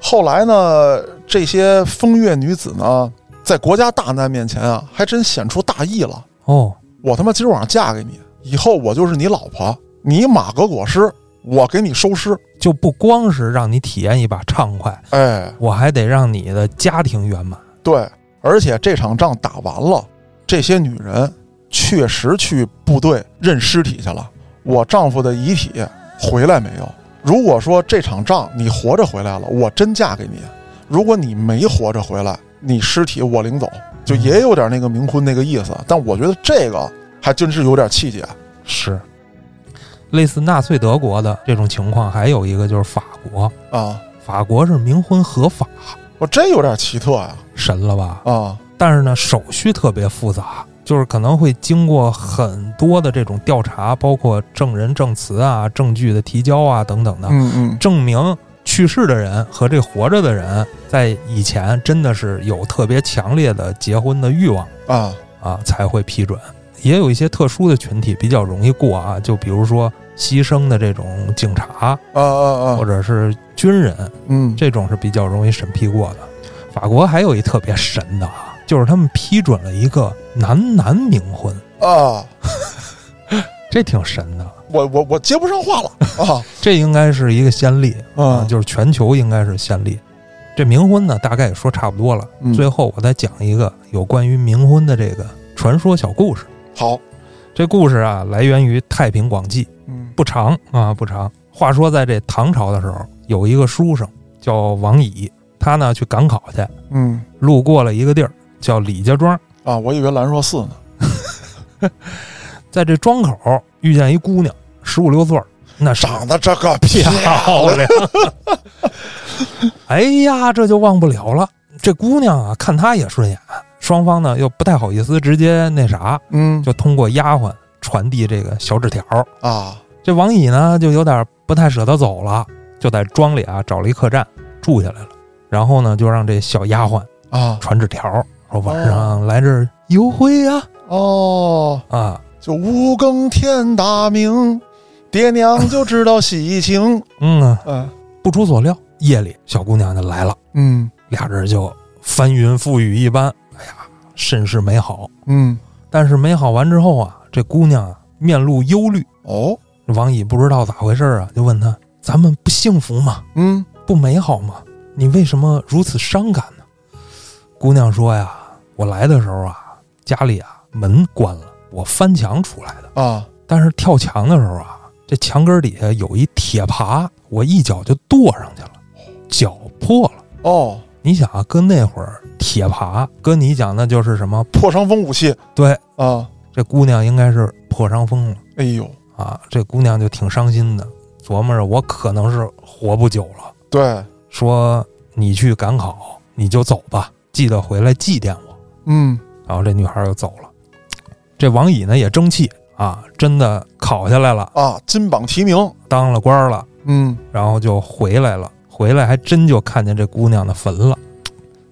后来呢，这些风月女子呢，在国家大难面前啊，还真显出大义了。哦，我他妈今儿晚上嫁给你，以后我就是你老婆，你马革裹尸，我给你收尸。就不光是让你体验一把畅快，哎，我还得让你的家庭圆满。对，而且这场仗打完了，这些女人确实去部队认尸体去了。我丈夫的遗体回来没有？如果说这场仗你活着回来了，我真嫁给你；如果你没活着回来，你尸体我领走，就也有点那个冥婚那个意思。但我觉得这个还真是有点气节是，类似纳粹德国的这种情况，还有一个就是法国，啊！法国是冥婚合法，我真有点奇特啊！神了吧？啊，但是呢，手续特别复杂，就是可能会经过很多的这种调查，包括证人证词啊、证据的提交啊等等的，嗯嗯，证明去世的人和这活着的人在以前真的是有特别强烈的结婚的欲望啊，啊，才会批准。也有一些特殊的群体比较容易过啊，就比如说牺牲的这种警察啊啊啊，或者是军人，嗯，这种是比较容易审批过的。法国还有一特别神的啊，就是他们批准了一个男男冥婚，啊，这挺神的。我我我接不上话了啊 这应该是一个先例啊，啊，就是全球应该是先例。这冥婚呢，大概也说差不多了。嗯最后我再讲一个有关于冥婚的这个传说小故事。好，这故事啊，来源于《太平广记》，嗯不长啊，不长。话说在这唐朝的时候，有一个书生叫王乙，他呢去赶考去，嗯路过了一个地儿叫李家庄，啊，我以为兰若寺呢，在这庄口遇见一姑娘，十五六岁，那长得这个漂亮。哎呀，这就忘不了了。这姑娘啊，看他也顺眼，双方呢又不太好意思直接那啥，嗯，就通过丫鬟传递这个小纸条。啊，这王乙呢就有点不太舍得走了，就在庄里啊找了一客栈住下来了。然后呢，就让这小丫鬟啊，传纸条，说晚上来这儿幽会呀、哦，啊，就五更天大明，爹娘就知道喜庆，嗯啊，嗯。不出所料，夜里小姑娘就来了，嗯。俩人就翻云覆雨一般，甚是美好。嗯，但是美好完之后啊，这姑娘啊面露忧虑，哦，王乙不知道咋回事啊，就问他：“咱们不幸福吗？嗯不美好吗？你为什么如此伤感呢？”姑娘说呀：“我来的时候啊，家里啊门关了，我翻墙出来的。啊，但是跳墙的时候啊，这墙根底下有一铁耙，我一脚就跺上去了，脚破了。哦，你想啊，搁那会儿铁耙，跟你讲那就是什么？破伤风武器对，啊，这姑娘应该是破伤风了哎呦，啊！这姑娘就挺伤心的，琢磨着我可能是活不久了。对，说你去赶考，你就走吧，记得回来祭奠我。嗯然后这女孩就走了。这王乙呢也争气啊，真的考下来了，啊，金榜题名，当了官了，嗯然后就回来了。回来还真就看见这姑娘的坟了，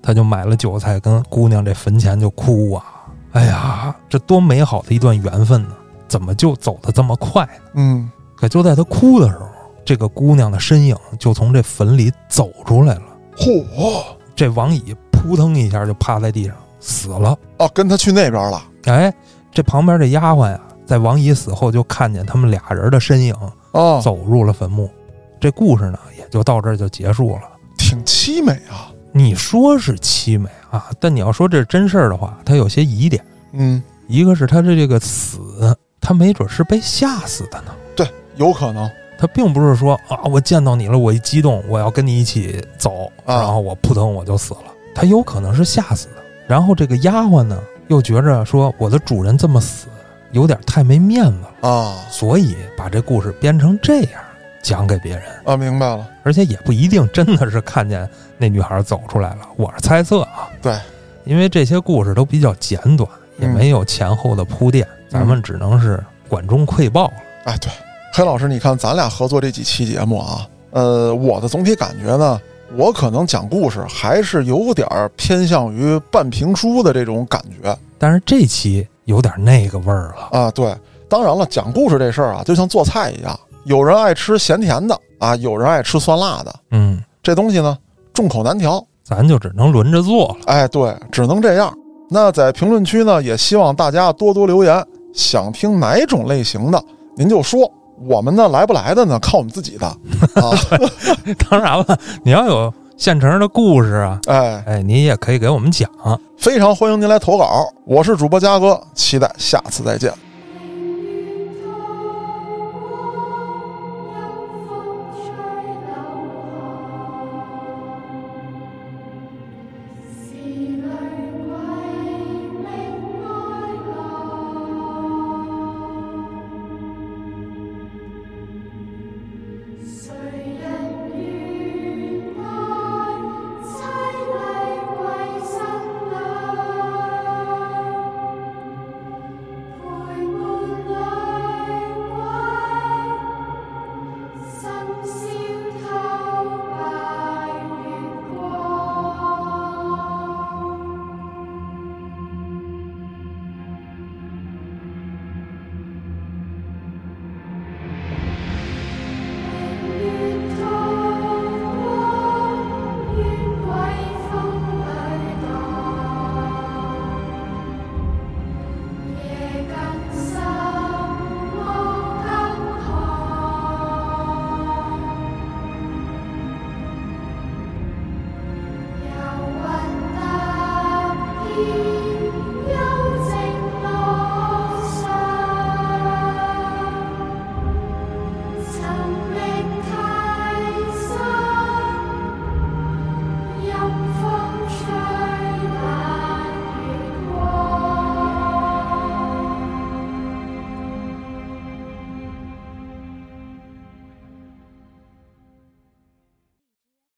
他就买了韭菜，跟姑娘这坟前就哭啊！哎呀，这多美好的一段缘分呢，怎么就走得这么快呢？嗯，可就在他哭的时候，这个姑娘的身影就从这坟里走出来了。嚯，这王乙扑腾一下就趴在地上死了。哦，跟他去那边了，哎，这旁边这丫鬟呀，在王乙死后就看见他们俩人的身影哦，走入了坟墓。这故事呢，也就到这儿就结束了。挺凄美啊，你说是凄美啊，但你要说这是真事儿的话，它有些疑点。嗯，一个是他的这个死，他没准是被吓死的呢。对，有可能，他并不是说啊，我见到你了，我一激动，我要跟你一起走，啊然后我扑腾我就死了。他有可能是吓死的。然后这个丫鬟呢，又觉着说我的主人这么死，有点太没面子了，啊所以把这故事编成这样讲给别人。啊，明白了，而且也不一定真的是看见那女孩走出来了，我是猜测啊。对，因为这些故事都比较简短，也嗯没有前后的铺垫，咱们只能是管中窥豹了。哎，对，黑老师，你看咱俩合作这几期节目啊，呃，我的总体感觉呢，我可能讲故事还是有点儿偏向于半评书的这种感觉。但是这期有点那个味儿了。啊。对，当然了，讲故事这事儿啊，就像做菜一样，有人爱吃咸甜的啊，有人爱吃酸辣的，嗯，这东西呢众口难调。咱就只能轮着做了。哎，对，只能这样。那在评论区呢，也希望大家多多留言，想听哪种类型的，您就说。我们呢，来不来的呢，靠我们自己的 啊。当然了，你要有现成的故事啊，哎，哎，你也可以给我们讲。非常欢迎您来投稿。我是主播嘉哥，期待下次再见。